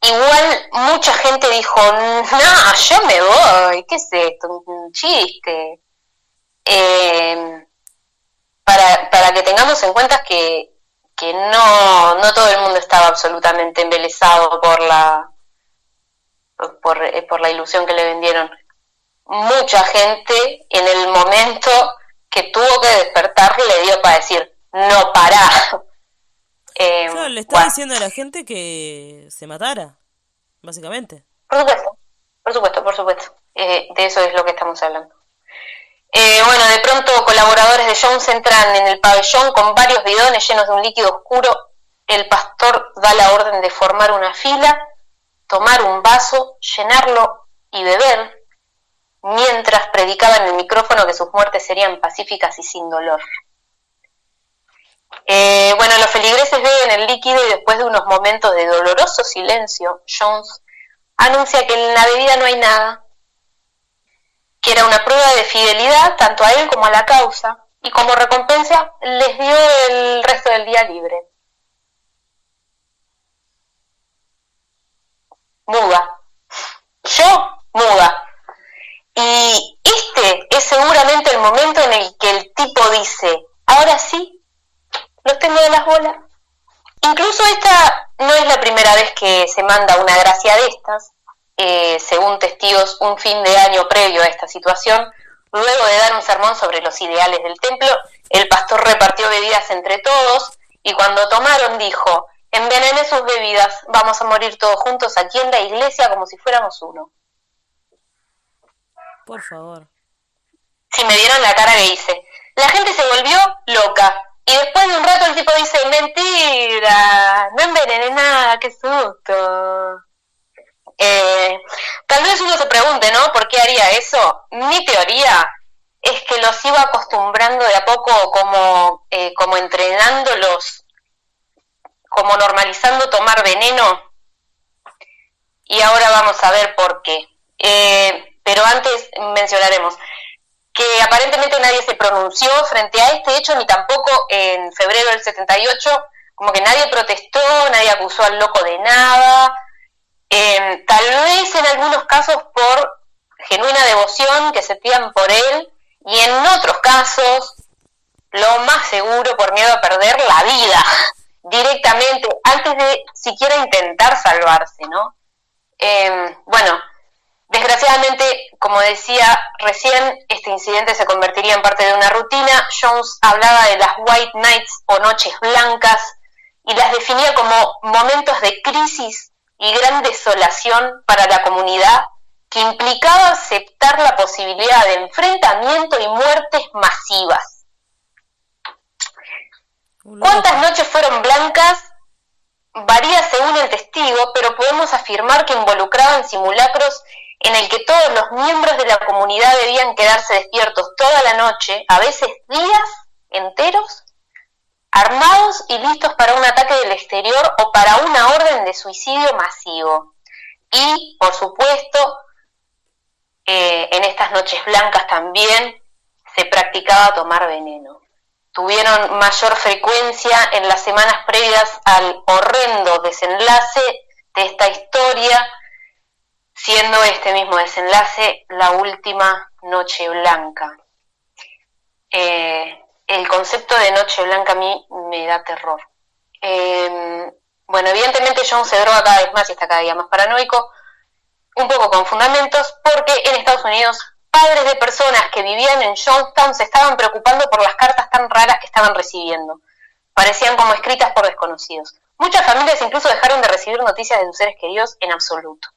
igual mucha gente dijo, no, yo me voy, ¿qué es esto? Un chiste. Eh, para, para que tengamos en cuenta que, que no, no todo el mundo estaba absolutamente embelesado por la, por, eh, por la ilusión que le vendieron. Mucha gente en el momento que tuvo que despertar le dio para decir, no para. [laughs] Eh, le está diciendo a la gente que se matara, básicamente. Por supuesto, por supuesto, por supuesto. Eh, de eso es lo que estamos hablando. Eh, bueno, de pronto colaboradores de Jones entran en el pabellón con varios bidones llenos de un líquido oscuro. El pastor da la orden de formar una fila, tomar un vaso, llenarlo y beber, mientras predicaba en el micrófono que sus muertes serían pacíficas y sin dolor. Eh, bueno, los feligreses beben el líquido y después de unos momentos de doloroso silencio, Jones anuncia que en la bebida no hay nada, que era una prueba de fidelidad tanto a él como a la causa, y como recompensa les dio el resto del día libre. Muda. Yo, muda. Y este es seguramente el momento en el que el tipo dice, ahora sí, los tengo de las bolas. Incluso esta no es la primera vez que se manda una gracia de estas. Eh, según testigos, un fin de año previo a esta situación, luego de dar un sermón sobre los ideales del templo, el pastor repartió bebidas entre todos y cuando tomaron dijo, envenené sus bebidas, vamos a morir todos juntos aquí en la iglesia como si fuéramos uno. Por favor. Si me dieron la cara que hice. La gente se volvió loca. Y después de un rato el tipo dice, mentira, no envenené nada, qué susto. Eh, tal vez uno se pregunte, ¿no? ¿Por qué haría eso? Mi teoría es que los iba acostumbrando de a poco como, eh, como entrenándolos, como normalizando tomar veneno. Y ahora vamos a ver por qué. Eh, pero antes mencionaremos que aparentemente nadie se pronunció frente a este hecho, ni tampoco en febrero del 78, como que nadie protestó, nadie acusó al loco de nada, em, tal vez en algunos casos por genuina devoción que sentían por él, y en otros casos, lo más seguro, por miedo a perder la vida [laughs] directamente, antes de siquiera intentar salvarse, ¿no? Em, bueno, Desgraciadamente, como decía recién, este incidente se convertiría en parte de una rutina. Jones hablaba de las White Nights o noches blancas y las definía como momentos de crisis y gran desolación para la comunidad que implicaba aceptar la posibilidad de enfrentamiento y muertes masivas. ¿Cuántas noches fueron blancas? Varía según el testigo, pero podemos afirmar que involucraban simulacros en el que todos los miembros de la comunidad debían quedarse despiertos toda la noche, a veces días enteros, armados y listos para un ataque del exterior o para una orden de suicidio masivo. Y, por supuesto, eh, en estas noches blancas también se practicaba tomar veneno. Tuvieron mayor frecuencia en las semanas previas al horrendo desenlace de esta historia siendo este mismo desenlace la última Noche Blanca. Eh, el concepto de Noche Blanca a mí me da terror. Em, bueno, evidentemente John se droga cada vez más y está cada día más paranoico, un poco con fundamentos, porque en Estados Unidos padres de personas que vivían en Johnstown se estaban preocupando por las cartas tan raras que estaban recibiendo. Parecían como escritas por desconocidos. Muchas familias incluso dejaron de recibir noticias de sus seres queridos en absoluto.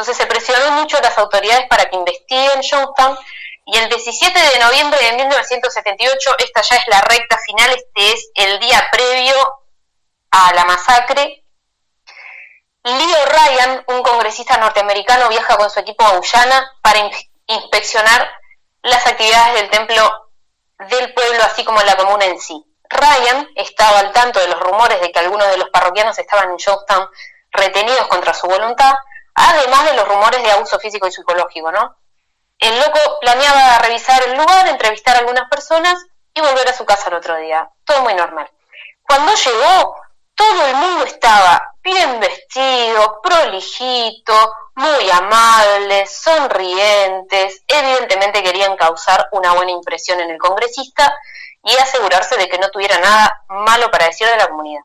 Entonces se presionó mucho a las autoridades para que investiguen Johnstown Y el 17 de noviembre de 1978, esta ya es la recta final, este es el día previo a la masacre. Leo Ryan, un congresista norteamericano, viaja con su equipo a Guyana para inspeccionar las actividades del templo del pueblo, así como la comuna en sí. Ryan estaba al tanto de los rumores de que algunos de los parroquianos estaban en Youngstown retenidos contra su voluntad, además de los rumores de abuso físico y psicológico, ¿no? El loco planeaba revisar el lugar, entrevistar a algunas personas y volver a su casa el otro día. Todo muy normal. Cuando llegó, todo el mundo estaba bien vestido, prolijito, muy amables, sonrientes, evidentemente querían causar una buena impresión en el congresista y asegurarse de que no tuviera nada malo para decir de la comunidad.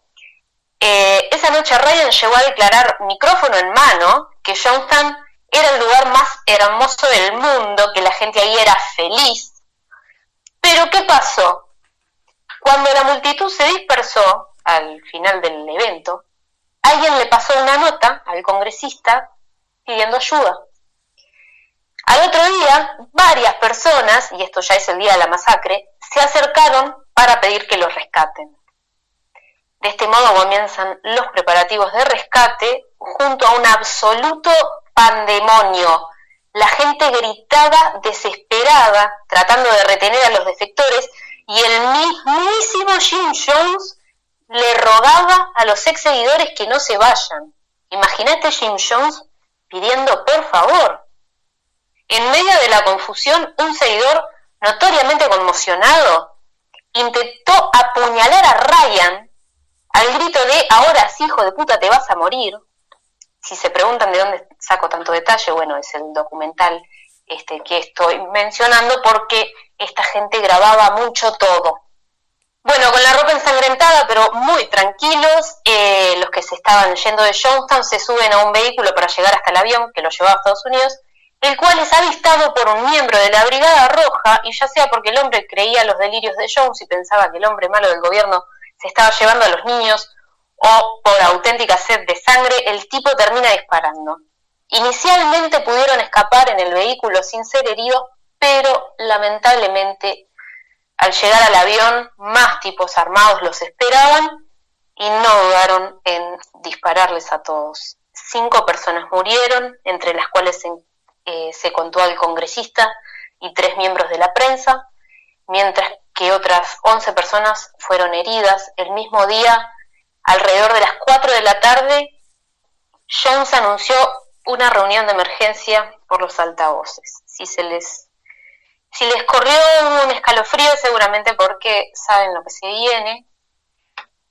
Eh, esa noche Ryan llegó a declarar micrófono en mano que Johnstown era el lugar más hermoso del mundo, que la gente ahí era feliz. Pero ¿qué pasó? Cuando la multitud se dispersó al final del evento, alguien le pasó una nota al congresista pidiendo ayuda. Al otro día, varias personas, y esto ya es el día de la masacre, se acercaron para pedir que los rescaten. De este modo comienzan los preparativos de rescate junto a un absoluto pandemonio. La gente gritaba desesperada, tratando de retener a los defectores, y el mismísimo Jim Jones le rogaba a los ex seguidores que no se vayan. Imagínate Jim Jones pidiendo por favor. En medio de la confusión, un seguidor notoriamente conmocionado intentó apuñalar a Ryan al grito de ahora sí, hijo de puta, te vas a morir. Si se preguntan de dónde saco tanto detalle, bueno, es el documental este que estoy mencionando porque esta gente grababa mucho todo. Bueno, con la ropa ensangrentada, pero muy tranquilos, eh, los que se estaban yendo de Johnstown se suben a un vehículo para llegar hasta el avión que los llevaba a Estados Unidos, el cual es avistado por un miembro de la Brigada Roja, y ya sea porque el hombre creía los delirios de Jones y pensaba que el hombre malo del gobierno se estaba llevando a los niños, o por auténtica sed de sangre, el tipo termina disparando. Inicialmente pudieron escapar en el vehículo sin ser heridos, pero lamentablemente al llegar al avión, más tipos armados los esperaban y no dudaron en dispararles a todos. Cinco personas murieron, entre las cuales se, eh, se contó al congresista y tres miembros de la prensa, mientras que otras once personas fueron heridas. El mismo día, alrededor de las cuatro de la tarde, Jones anunció una reunión de emergencia por los altavoces. Si se les si les corrió un escalofrío, seguramente porque saben lo que se viene.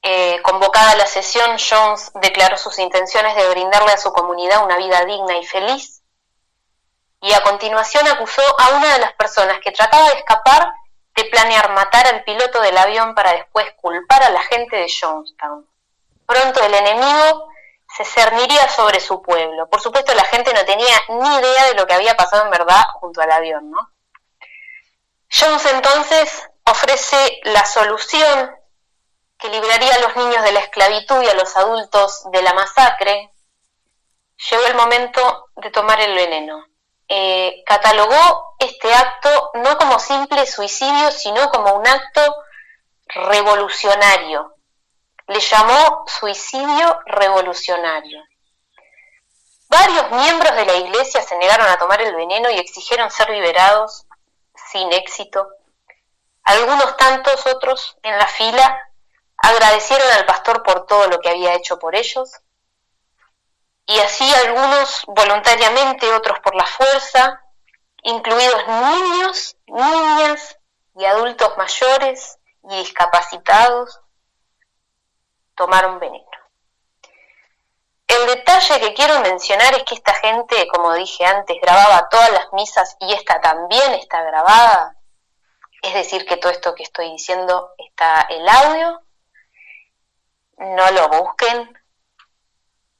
Eh, convocada la sesión, Jones declaró sus intenciones de brindarle a su comunidad una vida digna y feliz. Y a continuación acusó a una de las personas que trataba de escapar de planear matar al piloto del avión para después culpar a la gente de Jonestown. Pronto el enemigo se cerniría sobre su pueblo. Por supuesto, la gente no tenía ni idea de lo que había pasado en verdad junto al avión, ¿no? Jones entonces ofrece la solución que libraría a los niños de la esclavitud y a los adultos de la masacre. Llegó el momento de tomar el veneno. Eh, catalogó este acto no como simple suicidio, sino como un acto revolucionario. Le llamó suicidio revolucionario. Varios miembros de la iglesia se negaron a tomar el veneno y exigieron ser liberados sin éxito. Algunos tantos otros en la fila agradecieron al pastor por todo lo que había hecho por ellos. Y así algunos voluntariamente, otros por la fuerza, incluidos niños, niñas y adultos mayores y discapacitados, tomaron veneno. El detalle que quiero mencionar es que esta gente, como dije antes, grababa todas las misas y esta también está grabada. Es decir, que todo esto que estoy diciendo está el audio. No lo busquen.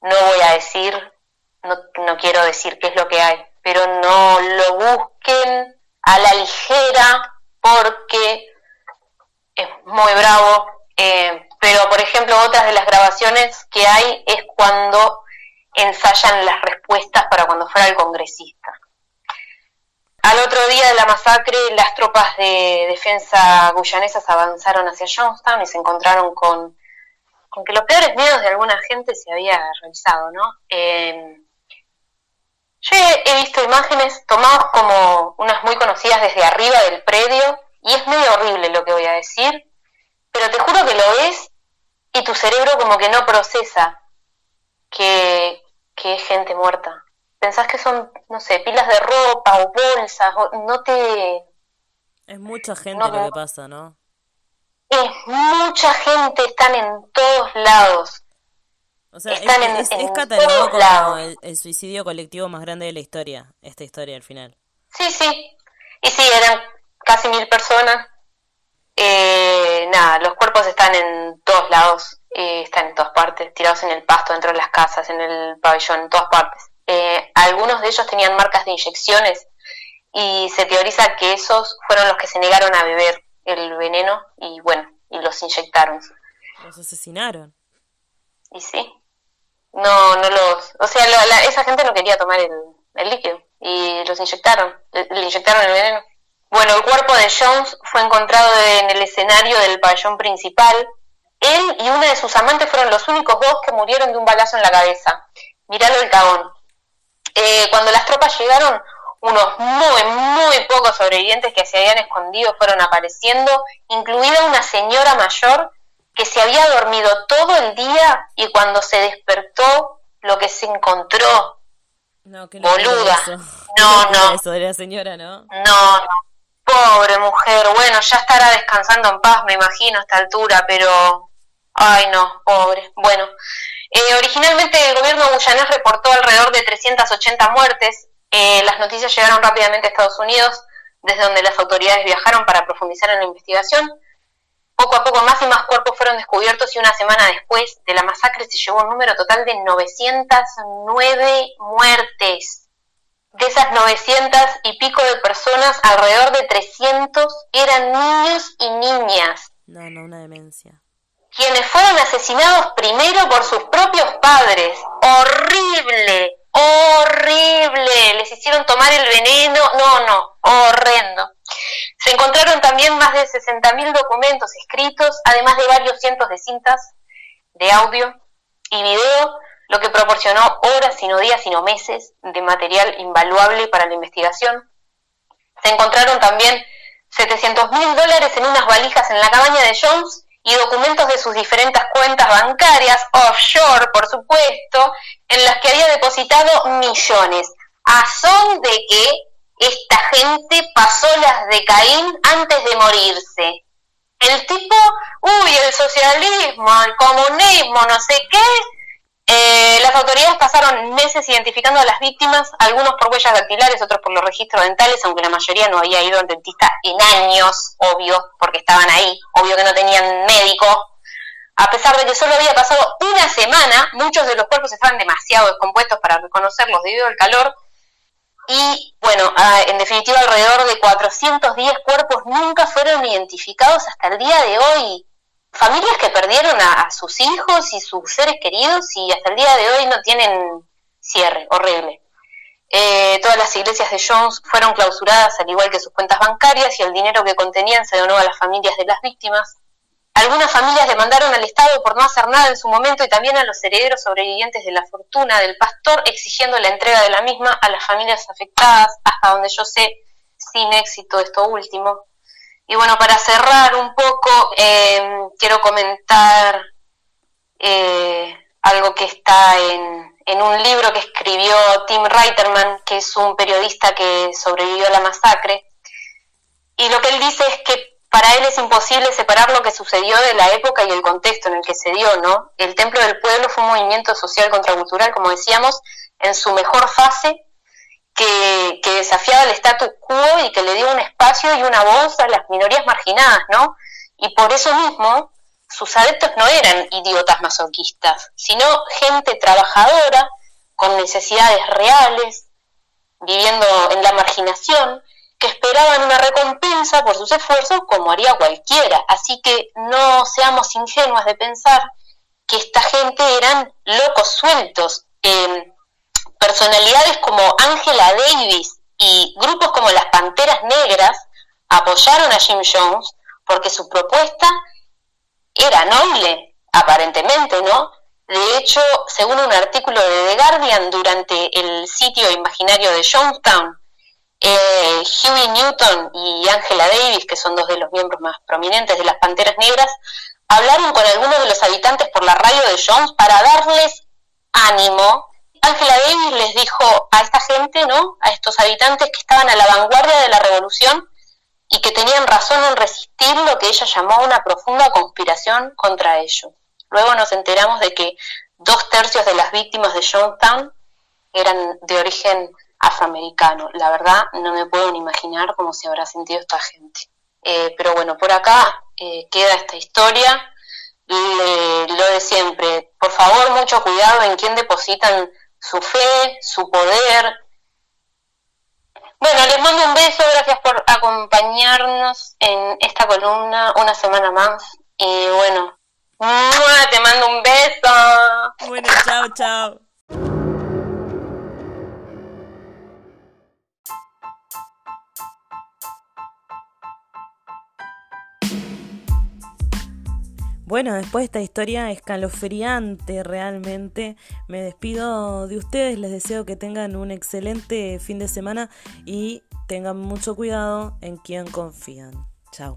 No voy a decir, no, no quiero decir qué es lo que hay, pero no lo busquen a la ligera porque es muy bravo. Eh, pero por ejemplo otras de las grabaciones que hay es cuando ensayan las respuestas para cuando fuera el congresista. Al otro día de la masacre, las tropas de defensa guyanesas avanzaron hacia Johnstown y se encontraron con, que los peores miedos de alguna gente se había realizado, ¿no? Eh, yo he visto imágenes tomadas como unas muy conocidas desde arriba del predio y es medio horrible lo que voy a decir, pero te juro que lo es y tu cerebro como que no procesa que, que es gente muerta. Pensás que son, no sé, pilas de ropa o bolsas, o no te... Es mucha gente lo que pasa, ¿no? Es mucha gente, están en todos lados. O sea, es, catalogado como el, suicidio colectivo más grande de la historia, esta historia al final. Sí, sí. Y sí, eran casi mil personas. Eh, nada, los cuerpos están en todos lados, eh, están en todas partes, tirados en el pasto, dentro de las casas, en el pabellón, en todas partes. Eh, algunos de ellos tenían marcas de inyecciones y se teoriza que esos fueron los que se negaron a beber el veneno y bueno, y los inyectaron. Los asesinaron. Y sí. No, no los... O sea, esa gente no quería tomar el, el líquido y los inyectaron, le inyectaron el veneno. Bueno, el cuerpo de Jones fue encontrado en el escenario del pabellón principal. Él y una de sus amantes fueron los únicos dos que murieron de un balazo en la cabeza. Miralo el cagón. Eh, cuando las tropas llegaron, unos muy, muy pocos sobrevivientes que se habían escondido fueron apareciendo, incluida una señora mayor que se había dormido todo el día y cuando se despertó, lo que se encontró, no, boluda. No, [laughs] no. Eso de la señora, ¿no? No, no. Pobre mujer, bueno, ya estará descansando en paz, me imagino, a esta altura, pero... Ay, no, pobre. Bueno, eh, originalmente el gobierno guyanés reportó alrededor de 380 muertes. Eh, las noticias llegaron rápidamente a Estados Unidos, desde donde las autoridades viajaron para profundizar en la investigación. Poco a poco más y más cuerpos fueron descubiertos y una semana después de la masacre se llevó un número total de 909 muertes. De esas 900 y pico de personas, alrededor de 300 eran niños y niñas. No, no, una demencia. Quienes fueron asesinados primero por sus propios padres. Horrible, horrible. Les hicieron tomar el veneno. No, no, horrendo. Se encontraron también más de 60.000 documentos escritos, además de varios cientos de cintas de audio y video lo que proporcionó horas, sino días, sino meses de material invaluable para la investigación. Se encontraron también 700 mil dólares en unas valijas en la cabaña de Jones y documentos de sus diferentes cuentas bancarias, offshore, por supuesto, en las que había depositado millones, a son de que esta gente pasó las de Caín antes de morirse. El tipo, uy, el socialismo, el comunismo, no sé qué, eh, las autoridades pasaron meses identificando a las víctimas, algunos por huellas dactilares, otros por los registros dentales, aunque la mayoría no había ido al dentista en años, obvio, porque estaban ahí, obvio que no tenían médico. A pesar de que solo había pasado una semana, muchos de los cuerpos estaban demasiado descompuestos para reconocerlos debido al calor. Y bueno, en definitiva, alrededor de 410 cuerpos nunca fueron identificados hasta el día de hoy familias que perdieron a, sus hijos y sus seres queridos y hasta el día de hoy no tienen cierre, horrible. Eh, todas las iglesias de Jones fueron clausuradas al igual que sus cuentas bancarias y el dinero que contenían se donó a las familias de las víctimas. Algunas familias demandaron al Estado por no hacer nada en su momento y también a los herederos sobrevivientes de la fortuna del pastor exigiendo la entrega de la misma a las familias afectadas, hasta donde yo sé, sin éxito esto último. Y bueno, para cerrar un poco, eh, quiero comentar eh, algo que está en, un libro que escribió Tim Reiterman, que es un periodista que sobrevivió a la masacre. Y lo que él dice es que para él es imposible separar lo que sucedió de la época y el contexto en el que se dio, ¿no? El Templo del Pueblo fue un movimiento social contracultural, como decíamos, en su mejor fase que, desafiaba el status quo y que le dio un espacio y una voz a las minorías marginadas, ¿no? Y por eso mismo sus adeptos no eran idiotas masoquistas, sino gente trabajadora con necesidades reales, viviendo en la marginación, que esperaban una recompensa por sus esfuerzos como haría cualquiera. Así que no seamos ingenuas de pensar que esta gente eran locos sueltos. Eh, personalidades como Angela Davis, Y grupos como las Panteras Negras apoyaron a Jim Jones porque su propuesta era noble, aparentemente, ¿no? De hecho, según un artículo de The Guardian, durante el sitio imaginario de Jonestown, eh, Huey Newton y Angela Davis, que son dos de los miembros más prominentes de las Panteras Negras, hablaron con algunos de los habitantes por la radio de Jones para darles ánimo. Angela Davis les dijo a esta gente, ¿no? A estos habitantes que estaban a la vanguardia de la revolución y que tenían razón en resistir lo que ella llamó una profunda conspiración contra ellos. Luego nos enteramos de que dos tercios de las víctimas de Jonestown eran de origen afroamericano. La verdad, no me puedo ni imaginar cómo se habrá sentido esta gente. Eh, pero bueno, por acá eh, queda esta historia. lo de siempre, por favor, mucho cuidado en quién depositan su fe, su poder. Bueno, les mando un beso, gracias por acompañarnos en esta columna una semana más. Y bueno, te mando un beso. Bueno, chao, chao. Bueno, después de esta historia escalofriante realmente, me despido de ustedes, les deseo que tengan un excelente fin de semana y tengan mucho cuidado en quien confían. Chao.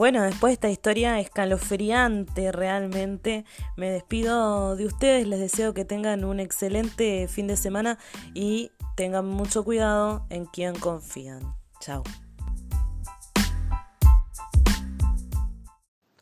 Bueno, después de esta historia escalofriante realmente, me despido de ustedes, les deseo que tengan un excelente fin de semana y tengan mucho cuidado en quien confían. Chao.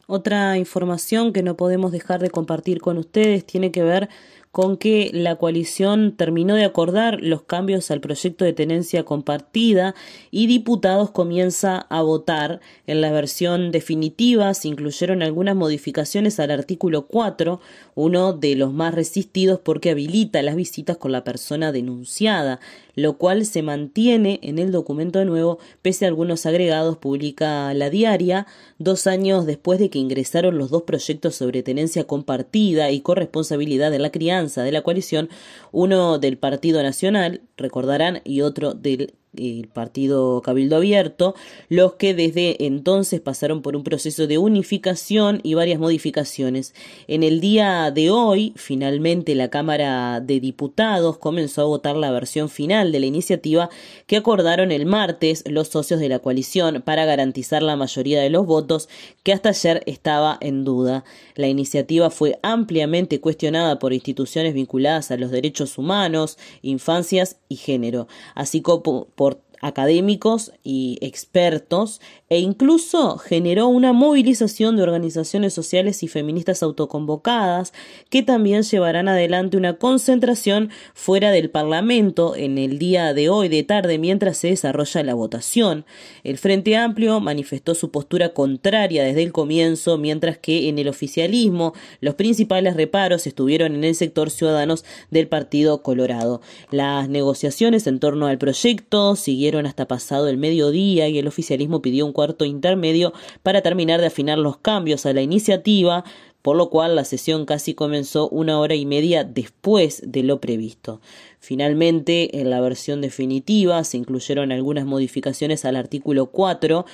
Otra información que no podemos dejar de compartir con ustedes tiene que ver con que la coalición terminó de acordar los cambios al proyecto de tenencia compartida y diputados comienza a votar. En la versión definitiva se incluyeron algunas modificaciones al artículo 4, uno de los más resistidos porque habilita las visitas con la persona denunciada, lo cual se mantiene en el documento de nuevo pese a algunos agregados, publica la diaria, dos años después de que ingresaron los dos proyectos sobre tenencia compartida y corresponsabilidad de la crianza de la coalición, uno del Partido Nacional, recordarán, y otro del el partido Cabildo Abierto, los que desde entonces pasaron por un proceso de unificación y varias modificaciones. En el día de hoy, finalmente la Cámara de Diputados comenzó a votar la versión final de la iniciativa que acordaron el martes los socios de la coalición para garantizar la mayoría de los votos que hasta ayer estaba en duda. La iniciativa fue ampliamente cuestionada por instituciones vinculadas a los derechos humanos, infancias y género, así como por académicos y expertos e incluso generó una movilización de organizaciones sociales y feministas autoconvocadas que también llevarán adelante una concentración fuera del Parlamento en el día de hoy de tarde mientras se desarrolla la votación. El Frente Amplio manifestó su postura contraria desde el comienzo, mientras que en el oficialismo los principales reparos estuvieron en el sector ciudadanos del Partido Colorado. Las negociaciones en torno al proyecto siguieron hasta pasado el mediodía y el oficialismo pidió un cuarto intermedio para terminar de afinar los cambios a la iniciativa, por lo cual la sesión casi comenzó una hora y media después de lo previsto. Finalmente, en la versión definitiva se incluyeron algunas modificaciones al artículo 4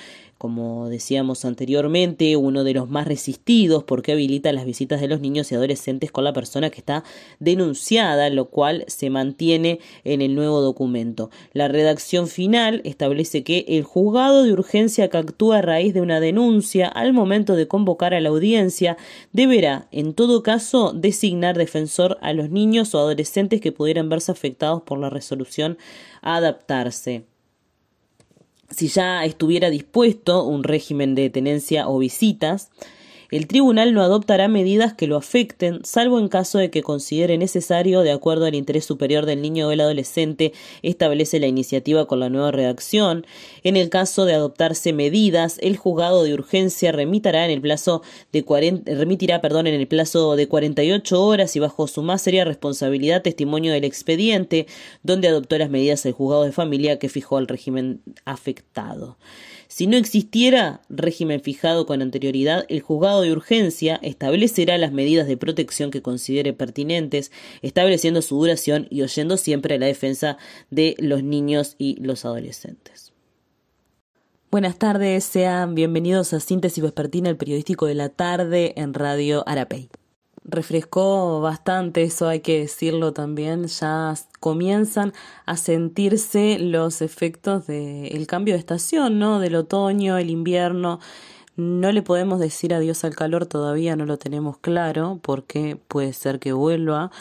como decíamos anteriormente, uno de los más resistidos porque habilita las visitas de los niños y adolescentes con la persona que está denunciada, lo cual se mantiene en el nuevo documento. La redacción final establece que el juzgado de urgencia que actúa a raíz de una denuncia al momento de convocar a la audiencia deberá, en todo caso, designar defensor a los niños o adolescentes que pudieran verse afectados por la resolución a adaptarse si ya estuviera dispuesto un régimen de tenencia o visitas, el tribunal no adoptará medidas que lo afecten, salvo en caso de que considere necesario, de acuerdo al interés superior del niño o del adolescente, establece la iniciativa con la nueva redacción. En el caso de adoptarse medidas, el juzgado de urgencia remitirá en el plazo de 40, remitirá, perdón, en el plazo de 48 horas y bajo su más seria responsabilidad testimonio del expediente donde adoptó las medidas el juzgado de familia que fijó el régimen afectado. Si no existiera régimen fijado con anterioridad, el juzgado de urgencia establecerá las medidas de protección que considere pertinentes, estableciendo su duración y oyendo siempre la defensa de los niños y los adolescentes. Buenas tardes, sean bienvenidos a Síntesis Vespertina, el periodístico de la tarde en Radio Arapey refrescó bastante, eso hay que decirlo también, ya comienzan a sentirse los efectos del cambio de estación, ¿no? Del otoño, el invierno. No le podemos decir adiós al calor, todavía no lo tenemos claro, porque puede ser que vuelva,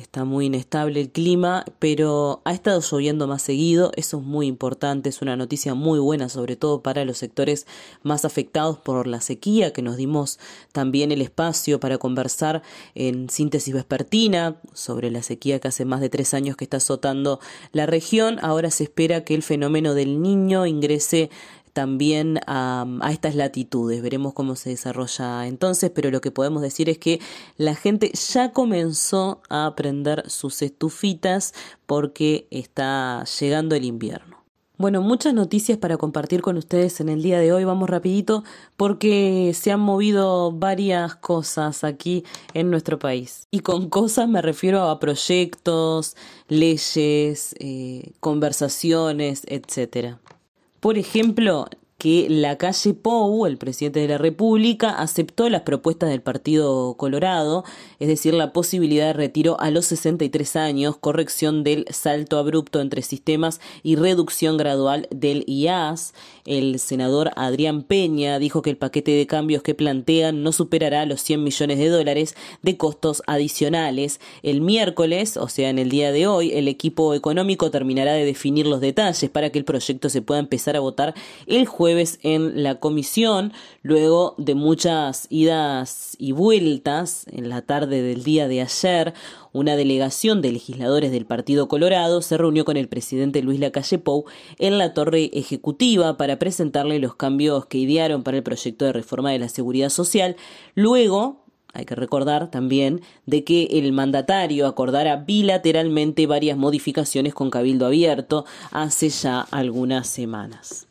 está muy inestable el clima, pero ha estado lloviendo más seguido, eso es muy importante, es una noticia muy buena, sobre todo para los sectores más afectados por la sequía, que nos dimos también el espacio para conversar en síntesis vespertina sobre la sequía que hace más de tres años que está azotando la región. Ahora se espera que el fenómeno del niño ingrese también a, estas latitudes. Veremos cómo se desarrolla entonces, pero lo que podemos decir es que la gente ya comenzó a prender sus estufitas porque está llegando el invierno. Bueno, muchas noticias para compartir con ustedes en el día de hoy. Vamos rapidito porque se han movido varias cosas aquí en nuestro país. Y con cosas me refiero a proyectos, leyes, eh, conversaciones, etcétera. Por ejemplo, que la calle Pou, el presidente de la República, aceptó las propuestas del Partido Colorado, es decir, la posibilidad de retiro a los 63 años, corrección del salto abrupto entre sistemas y reducción gradual del IAS. El senador Adrián Peña dijo que el paquete de cambios que plantean no superará los 100 millones de dólares de costos adicionales. El miércoles, o sea, en el día de hoy, el equipo económico terminará de definir los detalles para que el proyecto se pueda empezar a votar el jueves en la comisión, luego de muchas idas y vueltas en la tarde del día de ayer, una delegación de legisladores del Partido Colorado se reunió con el presidente Luis Lacalle Pou en la torre ejecutiva para presentarle los cambios que idearon para el proyecto de reforma de la seguridad social. Luego, hay que recordar también de que el mandatario acordara bilateralmente varias modificaciones con Cabildo Abierto hace ya algunas semanas.